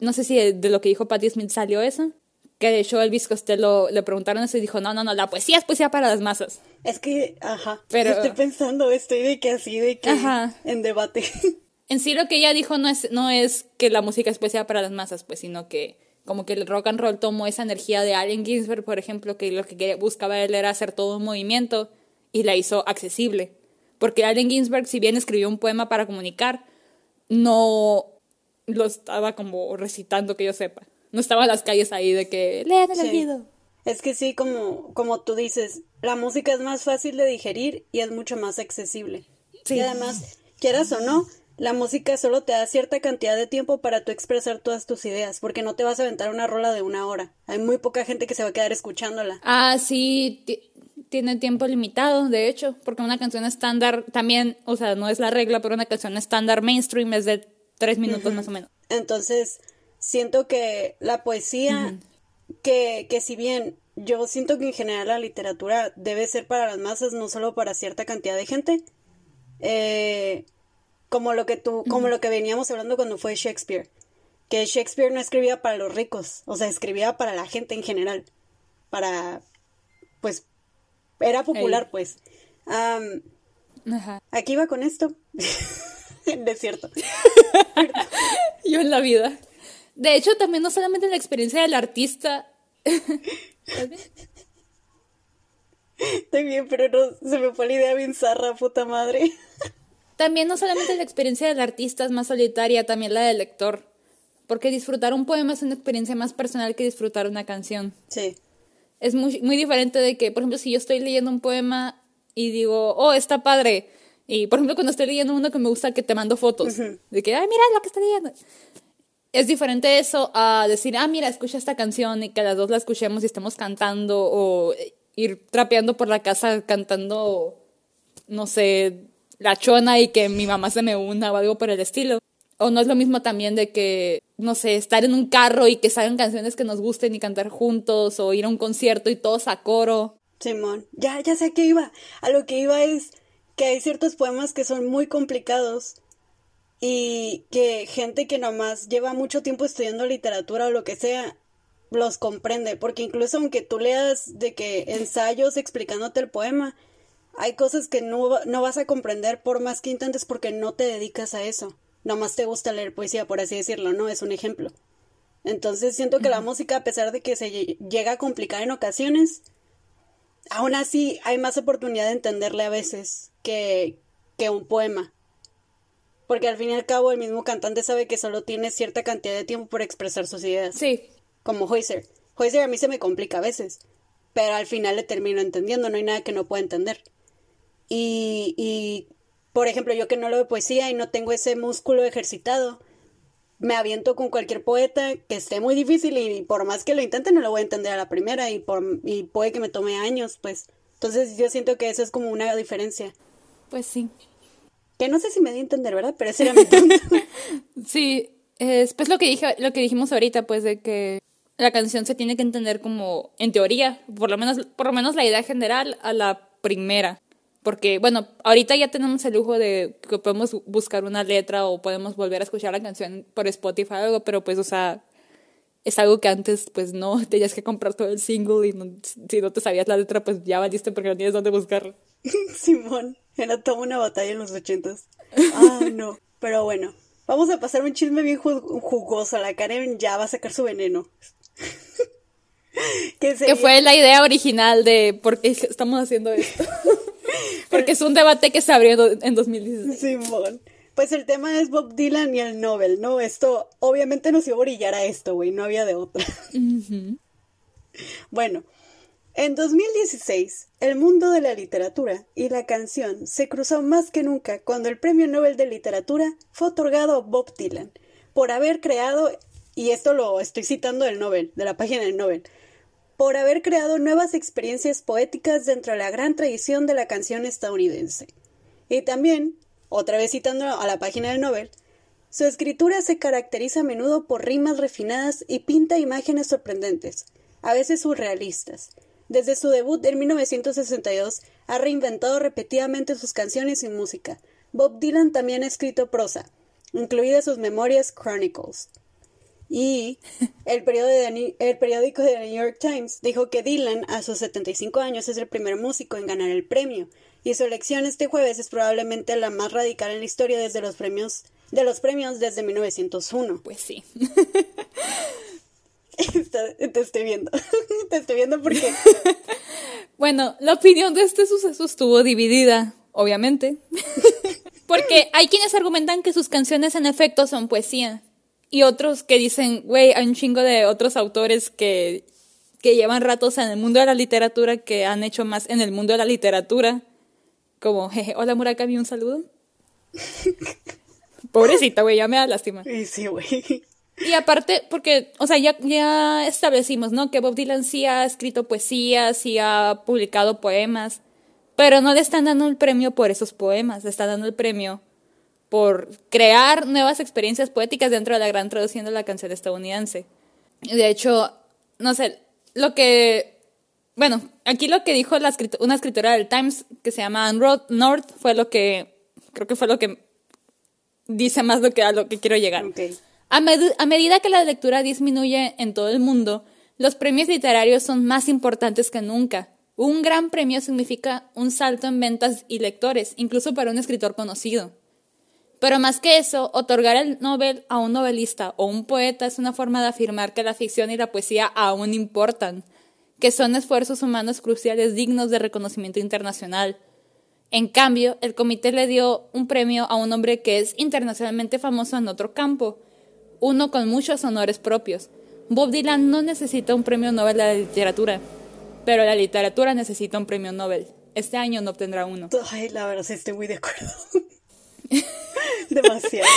No sé si de, lo que dijo Patti Smith salió eso. Que de hecho Elvis Costello le preguntaron eso y dijo, no, no, no, la poesía es poesía para las masas. Es que, ajá, pero estoy pensando, estoy de que así, de que ajá. en debate. En sí lo que ella dijo no es, no es que la música es poesía para las masas, pues, sino que como que el rock and roll tomó esa energía de Allen Ginsberg, por ejemplo, que lo que buscaba él era hacer todo un movimiento y la hizo accesible. Porque Allen Ginsberg, si bien escribió un poema para comunicar, no lo estaba como recitando que yo sepa. No estaba en las calles ahí de que lean el sí. Es que sí, como, como tú dices, la música es más fácil de digerir y es mucho más accesible. Sí. Y además, quieras o no, la música solo te da cierta cantidad de tiempo para tú expresar todas tus ideas, porque no te vas a aventar una rola de una hora. Hay muy poca gente que se va a quedar escuchándola. Ah, sí, tiene tiempo limitado, de hecho, porque una canción estándar también, o sea, no es la regla, pero una canción estándar mainstream es de tres minutos más o menos. Entonces, siento que la poesía, que, que si bien yo siento que en general la literatura debe ser para las masas, no solo para cierta cantidad de gente, eh, como lo que tú, como lo que veníamos hablando cuando fue Shakespeare, que Shakespeare no escribía para los ricos, o sea, escribía para la gente en general, para, pues, era popular, pues. Ajá. Aquí va con esto. de cierto. Yo en la vida. De hecho, también no solamente la experiencia del artista. Bien, pero no, se me fue la idea bien zarra, puta madre. también no solamente la experiencia del artista es más solitaria, también la del lector. Porque disfrutar un poema es una experiencia más personal que disfrutar una canción. Sí es muy, muy diferente de que, por ejemplo, si yo estoy leyendo un poema y digo, oh, está padre. Y, por ejemplo, cuando estoy leyendo uno que me gusta que te mando fotos, de que, ay, mira lo que estoy leyendo. Es diferente eso a decir, ah, mira, escucha esta canción y que las dos la escuchemos y estemos cantando o ir trapeando por la casa cantando, no sé, la chona y que mi mamá se me una o algo por el estilo. O no es lo mismo también de que, no sé, estar en un carro y que salgan canciones que nos gusten y cantar juntos, o ir a un concierto y todos a coro. Simón, ya, ya sé a qué iba. A lo que iba es que hay ciertos poemas que son muy complicados y que gente que nomás lleva mucho tiempo estudiando literatura o lo que sea, los comprende, porque incluso aunque tú leas de que ensayos explicándote el poema, hay cosas que no, no vas a comprender por más que intentes porque no te dedicas a eso. Nomás te gusta leer poesía, por así decirlo, ¿no? Es un ejemplo. Entonces siento que la música, a pesar de que se llega a complicar en ocasiones, aún así hay más oportunidad de entenderle a veces que, que un poema. Porque al fin y al cabo el mismo cantante sabe que solo tiene cierta cantidad de tiempo para expresar sus ideas. Sí. Como Hoyser. Hoyser a mí se me complica a veces, pero al final le termino entendiendo, no hay nada que no pueda entender. Y, y por ejemplo, yo que no leo poesía y no tengo ese músculo ejercitado, me aviento con cualquier poeta que esté muy difícil y por más que lo intente no lo voy a entender a la primera y, por, y puede que me tome años, pues. Entonces yo siento que eso es como una diferencia. Pues sí. Que no sé si me di a entender, ¿verdad? Pero ese era mi punto. sí, es pues lo que dije, lo que dijimos ahorita, pues de que la canción se tiene que entender como, en teoría, por lo menos, por lo menos la idea general a la primera. Porque, bueno, ahorita ya tenemos el lujo de que podemos buscar una letra o podemos volver a escuchar la canción por Spotify o algo, pero pues, o sea, es algo que antes, pues no, tenías que comprar todo el single y si no te sabías la letra, pues ya valiste porque no tienes dónde buscarla. Simón, era toda una batalla en los ochentas. Ah, no. Pero bueno, vamos a pasar un chisme bien jugoso. La Karen ya va a sacar su veneno. que fue la idea original de por qué estamos haciendo esto. Porque es un debate que se abrió en 2016. Simón. Pues el tema es Bob Dylan y el Nobel, ¿no? Esto obviamente nos iba a brillar a esto, güey, no había de otra. Bueno, en 2016, el mundo de la literatura y la canción se cruzó más que nunca cuando el Premio Nobel de Literatura fue otorgado a Bob Dylan por haber creado, y esto lo estoy citando del Nobel, de la página del Nobel, por haber creado nuevas experiencias poéticas dentro de la gran tradición de la canción estadounidense. Y también, otra vez citando a la página del Nobel, su escritura se caracteriza a menudo por rimas refinadas y pinta imágenes sorprendentes, a veces surrealistas. Desde su debut en 1962 ha reinventado repetidamente sus canciones y música. Bob Dylan también ha escrito prosa, incluidas sus memorias Chronicles. Y el, el periódico de New York Times dijo que Dylan, a sus 75 años, es el primer músico en ganar el premio, y su elección este jueves es probablemente la más radical en la historia desde los premios, de los premios desde 1901. Pues sí. te estoy viendo. te estoy viendo porque... bueno, la opinión de este suceso estuvo dividida, obviamente. porque hay quienes argumentan que sus canciones en efecto son poesía y otros que dicen, güey, hay un chingo de otros autores que, que llevan ratos en el mundo de la literatura que han hecho más en el mundo de la literatura. Como, jeje, hola Murakami, un saludo. Pobrecita, güey, ya me da lástima. Sí, sí, güey. Y aparte, porque, o sea, ya, ya establecimos, ¿no? Que Bob Dylan sí ha escrito poesía, sí ha publicado poemas, pero no le están dando el premio por esos poemas, le están dando el premio por crear nuevas experiencias poéticas dentro de la gran traducción de la canción estadounidense. De hecho, no sé, lo que... Bueno, aquí lo que dijo la una escritora del Times que se llama Anne North fue lo que... Creo que fue lo que dice más lo que, a lo que quiero llegar. A, a medida que la lectura disminuye en todo el mundo, los premios literarios son más importantes que nunca. Un gran premio significa un salto en ventas y lectores, incluso para un escritor conocido. Pero más que eso, otorgar el Nobel a un novelista o un poeta es una forma de afirmar que la ficción y la poesía aún importan, que son esfuerzos humanos cruciales dignos de reconocimiento internacional. En cambio, el comité le dio un premio a un hombre que es internacionalmente famoso en otro campo, uno con muchos honores propios. Bob Dylan no necesita un premio Nobel de la literatura, pero la literatura necesita un premio Nobel. Este año no obtendrá uno. Ay, la verdad, estoy muy de acuerdo. Demasiado.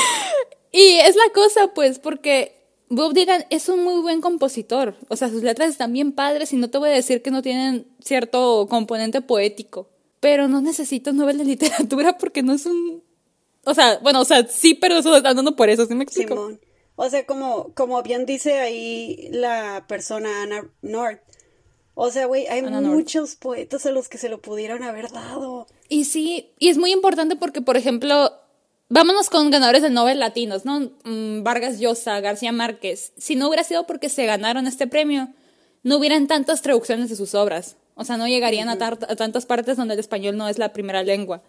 Y es la cosa, pues, porque Bob Dylan es un muy buen compositor. O sea, sus letras están bien padres y no te voy a decir que no tienen cierto componente poético. Pero no necesito un Nobel de literatura porque no es un. O sea, bueno, o sea, sí, pero eso está dando por eso, ¿sí me explico? Simón. O sea, como, como bien dice ahí la persona Anna North. O sea, güey, hay muchos poetas a los que se lo pudieron haber dado. Y sí, y es muy importante porque, por ejemplo, vámonos con ganadores de Nobel latinos, ¿no? Mm, Vargas Llosa, García Márquez. Si no hubiera sido porque se ganaron este premio, no hubieran tantas traducciones de sus obras. O sea, no llegarían a, a, tantas partes donde el español no es la primera lengua.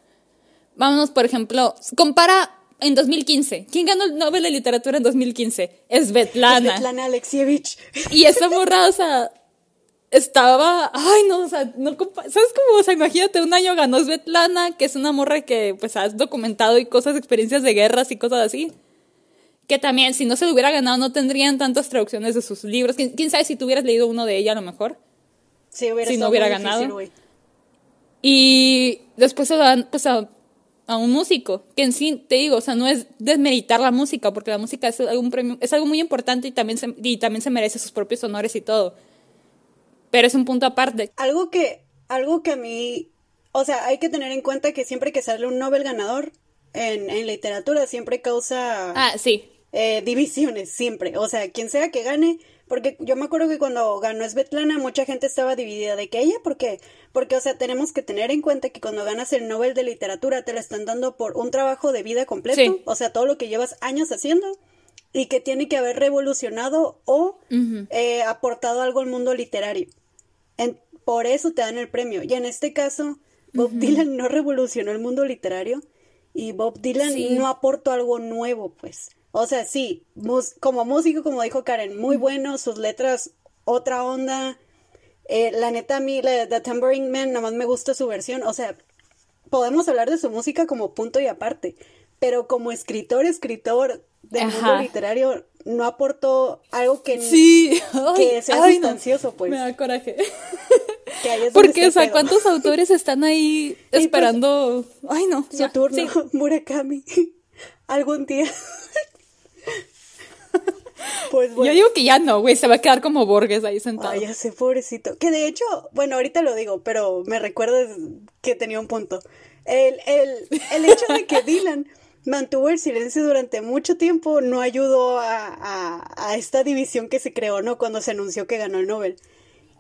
Vámonos, por ejemplo, compara en 2015. ¿Quién ganó el Nobel de Literatura en 2015? Es Svetlana. Svetlana Alexievich. Y esa morra, o sea, estaba, ay no, o sea, no, ¿sabes cómo? O sea, imagínate, un año ganó Svetlana, que es una morra que pues has documentado y cosas, experiencias de guerras y cosas así. Que también, si no se lo hubiera ganado, no tendrían tantas traducciones de sus libros. ¿Quién, sabe si tú hubieras leído uno de ella a lo mejor? Sí, hubiera si no hubiera ganado. y después se dan, pues, a, a, un músico, que en sí, te digo, o sea, no es desmeritar la música, porque la música es, algún premio, es algo muy importante y también, se, y también se merece sus propios honores y todo pero es un punto aparte. Algo que, algo que a mí, o sea, hay que tener en cuenta que siempre que sale un Nobel ganador en, en literatura, siempre causa... Ah, sí. Eh, divisiones, siempre. O sea, quien sea que gane, porque yo me acuerdo que cuando ganó Svetlana, mucha gente estaba dividida de que ella, ¿por qué? Porque, o sea, tenemos que tener en cuenta que cuando ganas el Nobel de Literatura te lo están dando por un trabajo de vida completo, o sea, todo lo que llevas años haciendo y que tiene que haber revolucionado o eh, aportado algo al mundo literario por eso te dan el premio. Y en este caso, Bob Dylan no revolucionó el mundo literario y Bob Dylan no aportó algo nuevo, pues. O sea, sí, como músico, como dijo Karen, muy bueno, sus letras, otra onda. Eh, la neta, a mí, la, The Tambourine Man, nada más me gusta su versión. O sea, podemos hablar de su música como punto y aparte, pero como escritor, escritor del mundo literario, no aportó algo que, sí. que sea sustancioso, pues. Me da coraje. Porque, o sea, ¿cuántos autores están ahí pues, esperando? Ay, no. Su turno, Murakami. Algún día. pues bueno. Yo digo que ya no, güey, se va a quedar como Borges ahí sentado. Ay, ya sé, pobrecito. Que de hecho, bueno, ahorita lo digo, pero me recuerdas que tenía un punto. El, el, el hecho de que Dylan mantuvo el silencio durante mucho tiempo no ayudó a, a, esta división que se creó, ¿no? Cuando se anunció que ganó el Nobel.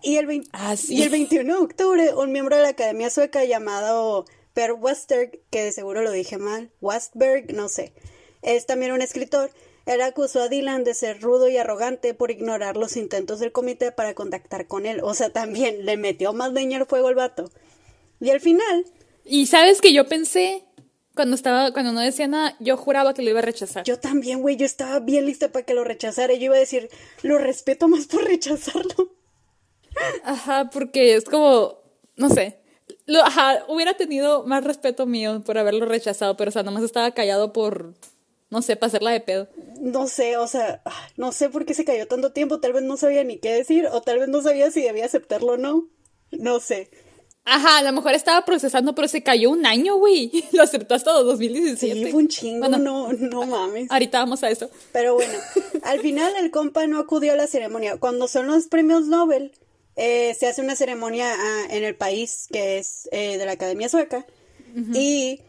Y el, ah, y el 21 de octubre, un miembro de la Academia Sueca llamado Per Westerg, que de seguro lo dije mal, Westberg, no sé, es también un escritor, él acusó a Dylan de ser rudo y arrogante por ignorar los intentos del comité para contactar con él. O sea, también le metió más leña al fuego al vato. Y al final... Y sabes que yo pensé cuando estaba, cuando no decía nada, yo juraba que lo iba a rechazar. Yo también, güey, yo estaba bien lista para que lo rechazara. Yo iba a decir, lo respeto más por rechazarlo. Ajá, porque es como, no sé. Lo, ajá, hubiera tenido más respeto mío por haberlo rechazado, pero o sea, nomás estaba callado por, no sé, para hacerla de pedo. No sé, o sea, no sé por qué se cayó tanto tiempo. Tal vez no sabía ni qué decir, o tal vez no sabía si debía aceptarlo o no. No sé. Ajá, a lo mejor estaba procesando, pero se cayó un año, güey. Lo aceptó hasta 2017. Sí, fue un chingo, no, no mames. Ahorita vamos a eso. Pero bueno, al final el compa no acudió a la ceremonia. Cuando son los premios Nobel, eh, se hace una ceremonia ah, en el país que es eh, de la Academia Sueca. Y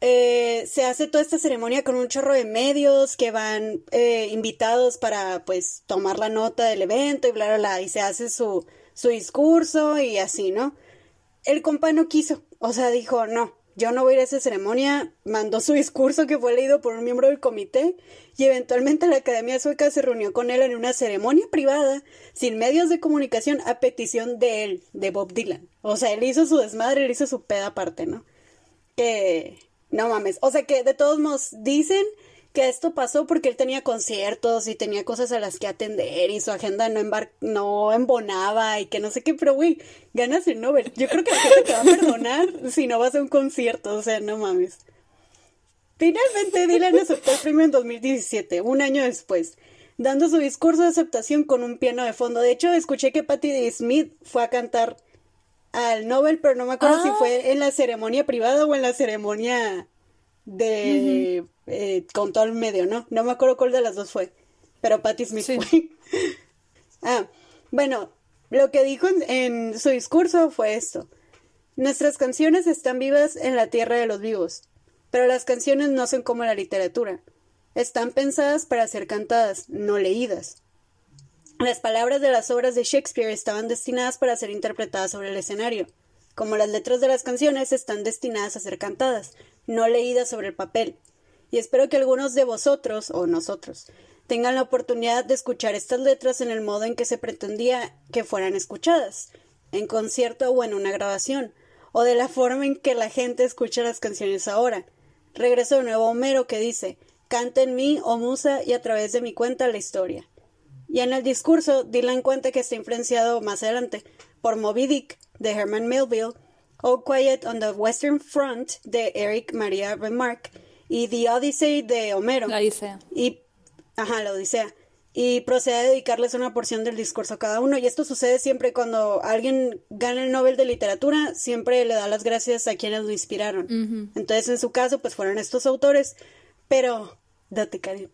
eh, se hace toda esta ceremonia con un chorro de medios que van invitados para, pues, tomar la nota del evento y bla, bla, bla. Y se hace su, su discurso y así, ¿no? El compa no quiso, o sea, dijo, no, yo no voy a ir a esa ceremonia, mandó su discurso que fue leído por un miembro del comité y eventualmente la Academia Sueca se reunió con él en una ceremonia privada, sin medios de comunicación, a petición de él, de Bob Dylan. O sea, él hizo su desmadre, él hizo su peda aparte, ¿no? Que... No mames. O sea que de todos modos dicen que esto pasó porque él tenía conciertos y tenía cosas a las que atender y su agenda no, embar no embonaba y que no sé qué, pero güey, ganas el Nobel. Yo creo que la gente te va a perdonar si no vas a un concierto, o sea, no mames. Finalmente Dylan aceptó el premio en 2017, un año después, dando su discurso de aceptación con un piano de fondo. De hecho, escuché que Patti Smith fue a cantar al Nobel, pero no me acuerdo si ah. fue en la ceremonia privada o en la ceremonia de eh, con todo el medio, ¿no? No me acuerdo cuál de las dos fue, pero Patti Smith fue. ah, bueno, lo que dijo en, su discurso fue esto. Nuestras canciones están vivas en la tierra de los vivos, pero las canciones no son como la literatura. Están pensadas para ser cantadas, no leídas. Las palabras de las obras de Shakespeare estaban destinadas para ser interpretadas sobre el escenario, como las letras de las canciones están destinadas a ser cantadas, no leídas sobre el papel. y espero que algunos de vosotros, o nosotros, tengan la oportunidad de escuchar estas letras en el modo en que se pretendía que fueran escuchadas, en concierto o en una grabación, o de la forma en que la gente escucha las canciones ahora. Regreso de nuevo a Homero que dice, canta en mí, oh musa, y a través de mi cuenta la historia. Y en el discurso, Dylan cuenta que está influenciado más adelante por Moby Dick, de Herman Melville, All Quiet on the Western Front, de Eric Maria Remarque, y The Odyssey de Homero. La Odisea. Y, ajá, la Odisea. Y procede a dedicarles una porción del discurso a cada uno. Y esto sucede siempre cuando alguien gana el Nobel de Literatura, siempre le da las gracias a quienes lo inspiraron. Entonces, en su caso, pues fueron estos autores. Pero, date, Karim.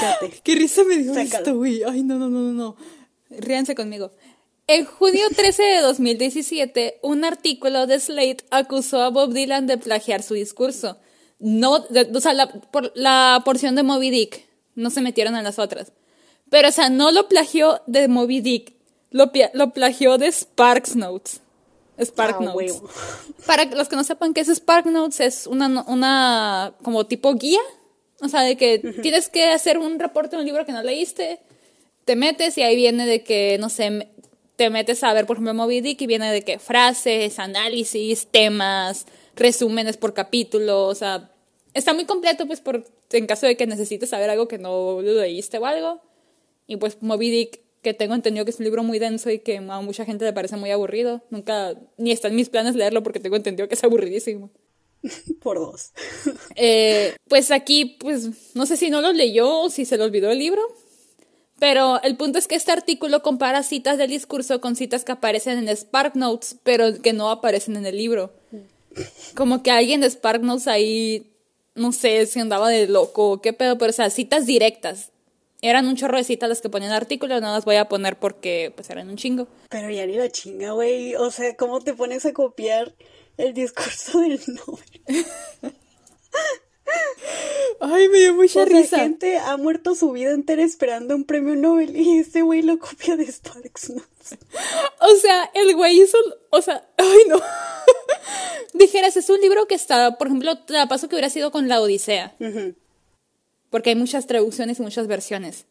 Date. Qué risa me dio esto, güey. Ay, no, no, no, no, no. Ríanse conmigo. En junio 13 de 2017, un artículo de Slate acusó a Bob Dylan de plagiar su discurso. No, o sea, la, por, la porción de Moby Dick. No se metieron en las otras. Pero, o sea, no lo plagió de Moby Dick. Lo, lo plagió de Sparks Notes. Spark ah, Notes. Para los que no sepan qué es Spark Notes, es una, una como tipo guía. O sea, de que tienes que hacer un reporte de un libro que no leíste, te metes y ahí viene de que, no sé, te metes a ver, por ejemplo, Moby Dick y viene de que frases, análisis, temas, resúmenes por capítulo, o sea, está muy completo pues por en caso de que necesites saber algo que no leíste o algo. Y pues Moby Dick, que tengo entendido que es un libro muy denso y que a mucha gente le parece muy aburrido. Nunca, ni está en mis planes leerlo porque tengo entendido que es aburridísimo. Por dos. Eh, pues aquí, pues, no sé si no lo leyó o si se le olvidó el libro. Pero el punto es que este artículo compara citas del discurso con citas que aparecen en Spark Notes, pero que no aparecen en el libro. Como que alguien de Spark Notes ahí no sé si andaba de loco qué pedo, pero o sea, citas directas. Eran un chorro de citas las que ponían artículos, no las voy a poner porque pues eran un chingo. Pero ya ni la chinga, güey. O sea, ¿cómo te pones a copiar el discurso del Nobel? Ay, me dio mucha risa. La gente ha muerto su vida entera esperando un premio Nobel y este güey lo copia de Sparks Notes. O sea, el güey hizo, o sea, ay no. Dijeras, es un libro que está, por ejemplo, te la paso que hubiera sido con la Odisea. Porque hay muchas traducciones y muchas versiones.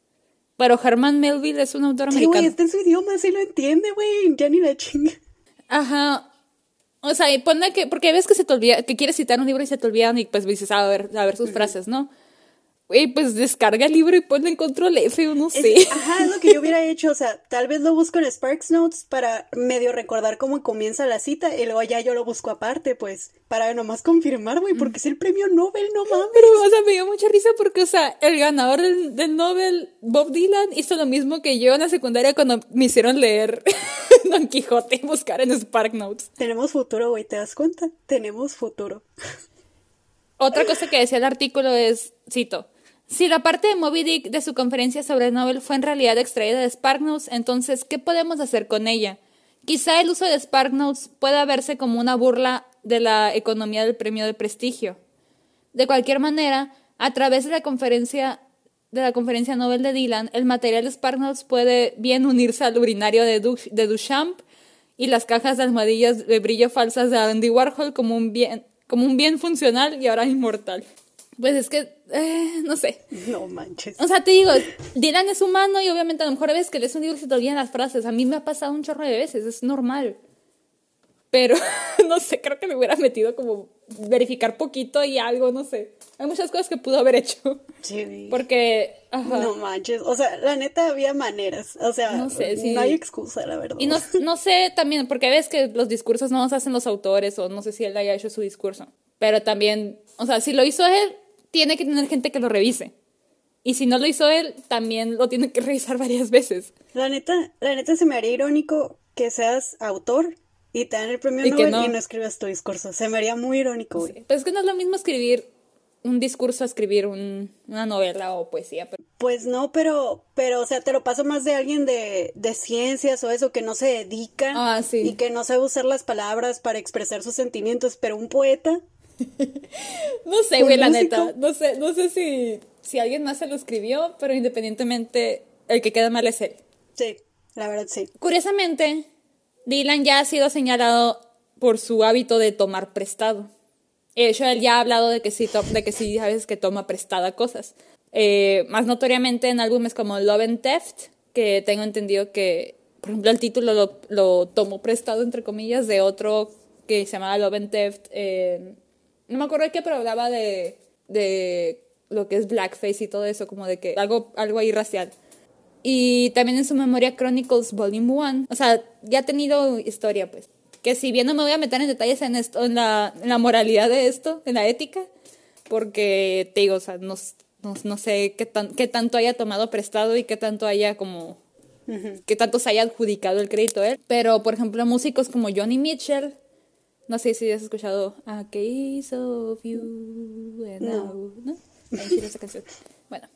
Pero Herman Melville es un autor americano. Sí, güey, está en su idioma, sí lo entiende, güey. Ya ni la chinga. Ajá. O sea, y pone que, porque ves que se te olvida, que quieres citar un libro y se te olvidan y pues dices, a ver, a ver sus frases, ¿no? Güey, pues descarga el libro y ponle en control F o no sé. ajá, es lo que yo hubiera hecho. O sea, tal vez lo busco en Sparks Notes para medio recordar cómo comienza la cita y luego ya yo lo busco aparte, pues, para nomás confirmar, güey, porque es el premio Nobel, no mames. Pero, o sea, me dio mucha risa porque, o sea, el ganador del, del Nobel, Bob Dylan, hizo lo mismo que yo en la secundaria cuando me hicieron leer Don Quijote y buscar en Spark Notes. Tenemos futuro, güey, ¿te das cuenta? Tenemos futuro. Otra cosa que decía el artículo es, cito, si la parte de Moby Dick de su conferencia sobre el Nobel fue en realidad extraída de SparkNotes, entonces, ¿qué podemos hacer con ella? Quizá el uso de SparkNotes pueda verse como una burla de la economía del premio de prestigio. De cualquier manera, a través de la conferencia de la conferencia Nobel de Dylan, el material de SparkNotes puede bien unirse al urinario de, de Duchamp y las cajas de almohadillas de brillo falsas de Andy Warhol como un bien, como un bien funcional y ahora inmortal. Pues es que, eh, no sé. No manches. O sea, te digo, Dylan es humano y obviamente a lo mejor ves que lees un libro y se te olvidan las frases. A mí me ha pasado un chorro de veces, es normal. Pero, no sé, creo que me hubiera metido como verificar poquito y algo, no sé. Hay muchas cosas que pudo haber hecho. Sí. Porque, No manches. O sea, la neta había maneras. O sea, no, sé, no hay excusa, la verdad. Y no, no sé también, porque ves que los discursos no los hacen los autores o no sé si él haya hecho su discurso. Pero también, o sea, si lo hizo él, tiene que tener gente que lo revise. Y si no lo hizo él, también lo tiene que revisar varias veces. La neta, la neta se me haría irónico que seas autor y te dan el premio Nobel no. y no escribas tu discurso. Se me haría muy irónico, güey. Pues es que no es lo mismo escribir un discurso a escribir una novela o poesía. Pues no, pero, pero, o sea, te lo paso más de alguien de, de ciencias o eso, que no se dedica ah, sí. y que no sabe usar las palabras para expresar sus sentimientos, pero un poeta no sé, güey, la neta. No sé, no sé si, si alguien más se lo escribió, pero independientemente, el que queda mal es él. Sí, la verdad sí. Curiosamente, Dylan ya ha sido señalado por su hábito de tomar prestado. De hecho, él ya ha hablado de que sí, de que sí, a veces que toma prestada cosas. Eh, más notoriamente en álbumes como Love and Theft, que tengo entendido que, por ejemplo, el título lo, lo tomó prestado, entre comillas, de otro que se llamaba Love and Theft. Eh, no me acuerdo de qué, pero hablaba de, de lo que es blackface y todo eso, como de que algo, algo ahí racial. Y también en su memoria Chronicles Volume 1, o sea, ya ha tenido historia, pues. Que si bien no me voy a meter en detalles en esto, en la, en la moralidad de esto, en la ética, porque te digo, o sea, no, no, sé qué, tan, qué tanto haya tomado prestado y qué tanto haya como qué tanto se haya adjudicado el crédito a él. Pero, por ejemplo, músicos como Johnny Mitchell, no sé si has escuchado A Case of You. no. ¿no? esa canción. Bueno,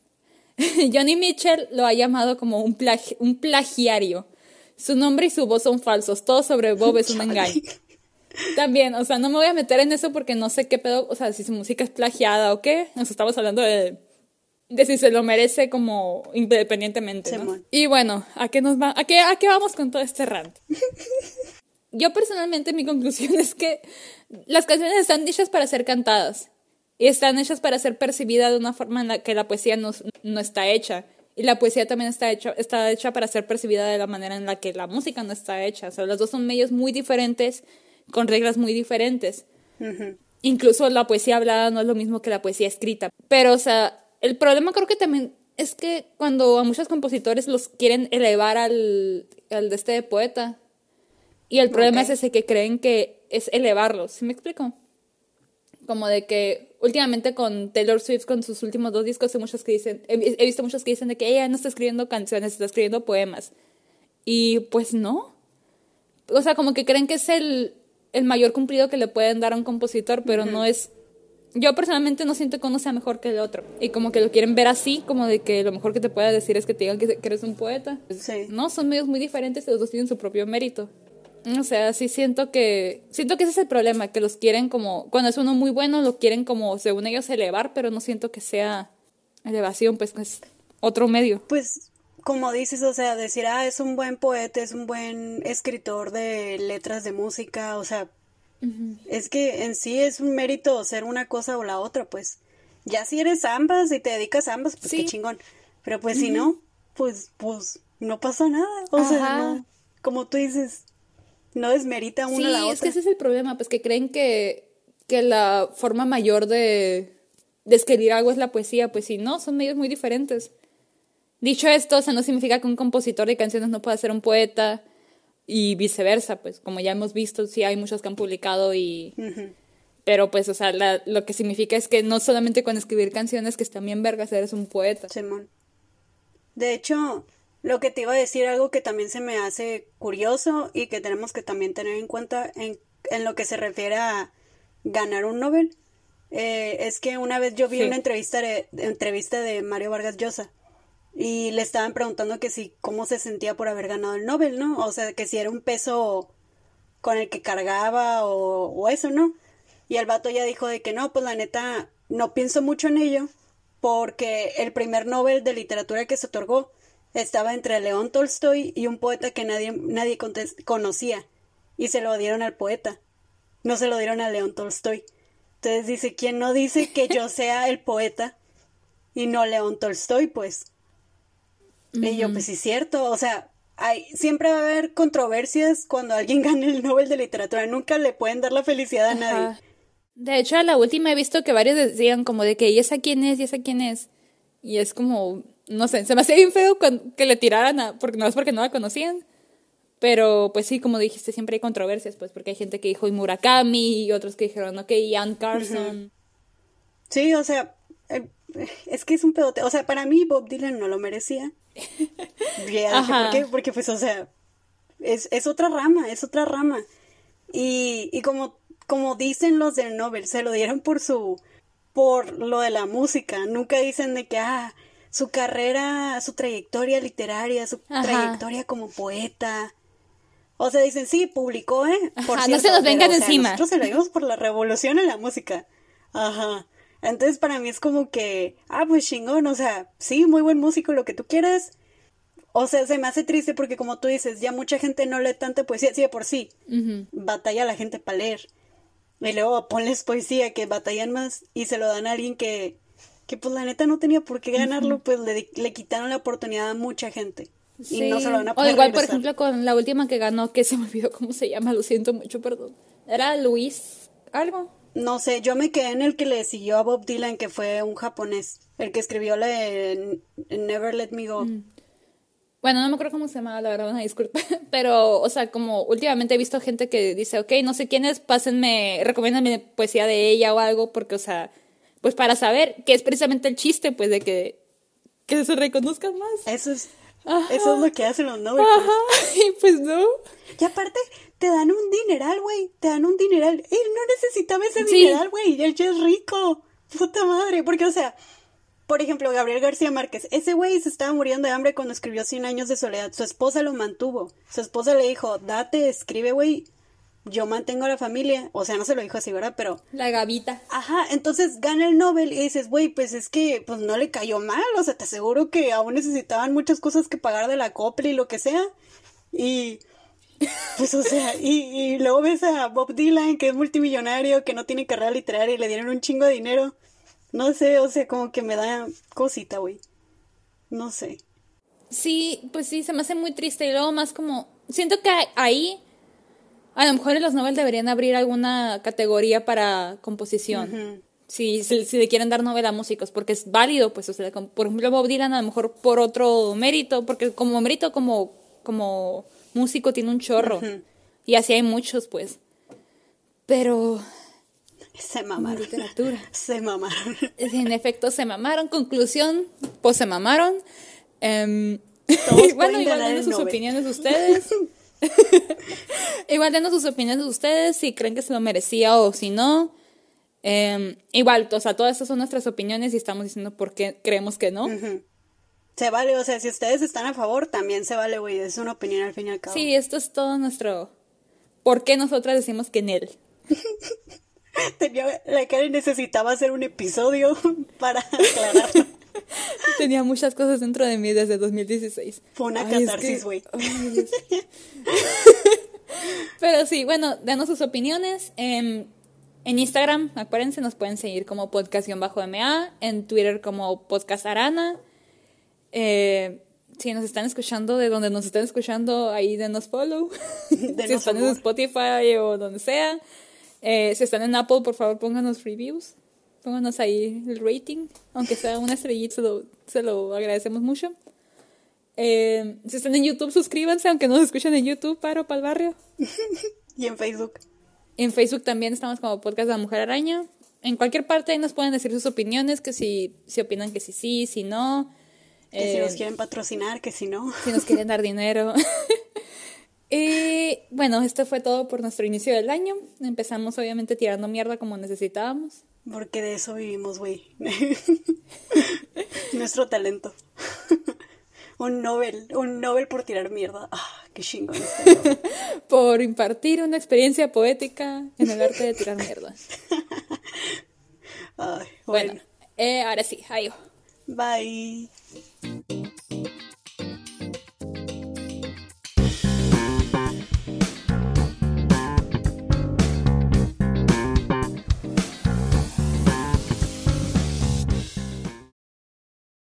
Johnny Mitchell lo ha llamado como un, un plagiario. Su nombre y su voz son falsos. Todo sobre Bob es un engaño. También, o sea, no me voy a meter en eso porque no sé qué pedo, o sea, si su música es plagiada o qué. Nos estamos hablando de, de si se lo merece como independientemente. Y bueno, ¿a qué, nos va, a, qué, ¿a qué vamos con todo este rant? Yo personalmente mi conclusión es que las canciones están dichas para ser cantadas y están hechas para ser percibidas de una forma en la que la poesía no, no está hecha. Y la poesía también está hecha, está hecha para ser percibida de la manera en la que la música no está hecha. O sea, los dos son medios muy diferentes, con reglas muy diferentes. Incluso la poesía hablada no es lo mismo que la poesía escrita. Pero, o sea, el problema creo que también es que cuando a muchos compositores los quieren elevar al, al de este poeta. Y el problema es ese que creen que es elevarlos. ¿Sí me explico? Como de que últimamente con Taylor Swift, con sus últimos dos discos, hay muchos que dicen, he, visto muchos que dicen de que ella no está escribiendo canciones, está escribiendo poemas. Y pues no. O sea, como que creen que es el, el mayor cumplido que le pueden dar a un compositor, pero no es... Yo personalmente no siento que uno sea mejor que el otro. Y como que lo quieren ver así, como de que lo mejor que te pueda decir es que te digan que, eres un poeta. Sí. No, son medios muy diferentes y los dos tienen su propio mérito. O sea, sí siento que siento que ese es el problema, que los quieren como cuando es uno muy bueno lo quieren como según ellos elevar, pero no siento que sea elevación, pues es otro medio. Pues como dices, o sea, decir, ah, es un buen poeta, es un buen escritor de letras de música, o sea, es que en sí es un mérito ser una cosa o la otra, pues. Ya si eres ambas y te dedicas a ambas, pues qué chingón. Pero pues si no, pues, pues no pasa nada. O sea, como tú dices, no desmerita a la otra. es que ese es el problema, pues que creen que, que la forma mayor de, de escribir algo es la poesía, pues si no, son medios muy diferentes. Dicho esto, o sea, no significa que un compositor de canciones no pueda ser un poeta y viceversa, pues como ya hemos visto, sí hay muchos que han publicado y... Pero pues, o sea, lo que significa es que no solamente con escribir canciones que están bien vergas, eres un poeta. Simón. De hecho, lo que te iba a decir, algo que también se me hace curioso y que tenemos que también tener en cuenta en, en lo que se refiere a ganar un Nobel, eh, es que una vez yo vi una entrevista de, entrevista de Mario Vargas Llosa y le estaban preguntando que si cómo se sentía por haber ganado el Nobel, ¿no? O sea, que si era un peso con el que cargaba o, o eso, ¿no? Y el vato ya dijo de que no, pues la neta no pienso mucho en ello porque el primer Nobel de literatura que se otorgó estaba entre León Tolstoy y un poeta que nadie, nadie conocía, y se lo dieron al poeta, no se lo dieron a León Tolstoy. Entonces dice, ¿quién no dice que yo sea el poeta y no León Tolstoy, pues? Y yo, pues sí, es cierto, o sea, hay, siempre va a haber controversias cuando alguien gane el Nobel de Literatura, nunca le pueden dar la felicidad a nadie. De hecho, a la última he visto que varios decían como de que, ¿y esa quién es? ¿y esa quién es? Y es como, no sé, se me hacía bien feo que le tiraran a, porque no es porque no la conocían. Pero pues sí, como dijiste, siempre hay controversias, pues porque hay gente que dijo y Murakami y otros que dijeron, ok, Ian Carson. Sí, o sea, eh, es que es un pedote. O sea, para mí Bob Dylan no lo merecía. ¿Por qué? Porque pues, o sea, es, es otra rama, es otra rama. Y, y como, como dicen los del Nobel, se lo dieron por su, por lo de la música. Nunca dicen de que, ah, su carrera, su trayectoria literaria, su trayectoria como poeta. O sea, dicen, sí, publicó, ¿eh? Por no se nos vengan encima. nosotros se lo dimos por la revolución en la música. Ajá. Entonces para mí es como que, ah, pues chingón, o sea, sí, muy buen músico, lo que tú quieras. O sea, se me hace triste porque como tú dices, ya mucha gente no lee tanta poesía, sí, de por sí. Batalla la gente para leer. Y luego ponles poesía que batallan más y se lo dan a alguien que, que pues la neta no tenía por qué ganarlo, pues le, le quitaron la oportunidad a mucha gente. Y no se lo van a O poder igual, por ejemplo, con la última que ganó, que se me olvidó cómo se llama, lo siento mucho, perdón. Era Luis algo. No sé, yo me quedé en el que le siguió a Bob Dylan, que fue un japonés, el que escribió la de Never Let Me Go. Bueno, no me acuerdo cómo se llamaba, la verdad, una disculpa. Pero, o sea, como últimamente he visto gente que dice, ok, no sé quién es, pásenme, recomiéndame poesía de ella o algo, porque, o sea, pues para saber que es precisamente el chiste, pues, de que, que se reconozcan más. Eso es, Ajá. eso es lo que hacen los Nobel. pues. Ajá, y pues no. Y aparte, te dan un dineral, güey. Te dan un dineral. Él no necesitaba ese Sí. dineral, güey. Él ya es rico. Puta madre. Porque, o sea, por ejemplo, Gabriel García Márquez. Ese güey se estaba muriendo de hambre cuando escribió Cien años de soledad. Su esposa lo mantuvo. Su esposa le dijo, date, escribe, güey. Yo mantengo a la familia. O sea, no se lo dijo así, ¿verdad? Pero La gavita. Ajá, entonces gana el Nobel y dices, güey, pues es que pues no le cayó mal, o sea, te aseguro que aún necesitaban muchas cosas que pagar de la copla y lo que sea. Y pues o sea, y, y luego ves a Bob Dylan, que es multimillonario, que no tiene carrera literaria y le dieron un chingo de dinero. No sé, o sea, como que me da cosita, güey. No sé. Sí, pues sí, se me hace muy triste. Y luego más como, siento que ahí, a lo mejor en los Nobel deberían abrir alguna categoría para composición. Si, si, si le quieren dar Nobel a músicos, porque es válido, pues, o sea, por ejemplo, Bob Dylan a lo mejor por otro mérito, porque como mérito como, como músico tiene un chorro. Y así hay muchos, pues. Pero Se mamaron. literatura. Se mamaron. En efecto, se mamaron. Conclusión, pues se mamaron. Em, Todos bueno, igual sus Nobel. opiniones ustedes. igual denos sus opiniones ustedes si creen que se lo merecía o si no. Em, igual, o sea, todas estas son nuestras opiniones y estamos diciendo por qué creemos que no. Se vale, o sea, si ustedes están a favor, también se vale, güey. Es una opinión al fin y al cabo. Sí, esto es todo nuestro... ¿Por qué nosotras decimos que en él? Tenía, la Karen necesitaba hacer un episodio para aclararlo. Tenía muchas cosas dentro de mí desde 2016. Fue una Ay, catarsis, güey. Pero sí, bueno, denos sus opiniones. En, en Instagram, acuérdense, nos pueden seguir como podcast-ma, en Twitter como podcast arana. Eh, si nos están escuchando de donde nos están escuchando, ahí denos follow. si Denos están en. Spotify o donde sea. Eh, si están en Apple, por favor, pónganos reviews. Pónganos ahí el rating. Aunque sea una estrellita, se lo, se lo agradecemos mucho. Eh, si están en YouTube, suscríbanse, aunque no nos escuchen en YouTube, paro para el barrio. Y en Facebook. En Facebook también estamos como Podcast de la Mujer Araña. En cualquier parte ahí nos pueden decir sus opiniones, que si, si opinan que sí, sí, si no. Que si Eh, nos quieren patrocinar, que si no. si nos quieren dar dinero. y bueno, esto fue todo por nuestro inicio del año. Empezamos obviamente tirando mierda como necesitábamos. Porque de eso vivimos, güey. Nuestro talento. un Nobel, un Nobel por tirar mierda. Ah, qué chingón. este. Por impartir una experiencia poética en el arte de tirar mierda. Ay, Bueno, bueno. eh, ahora sí, adiós. Bye.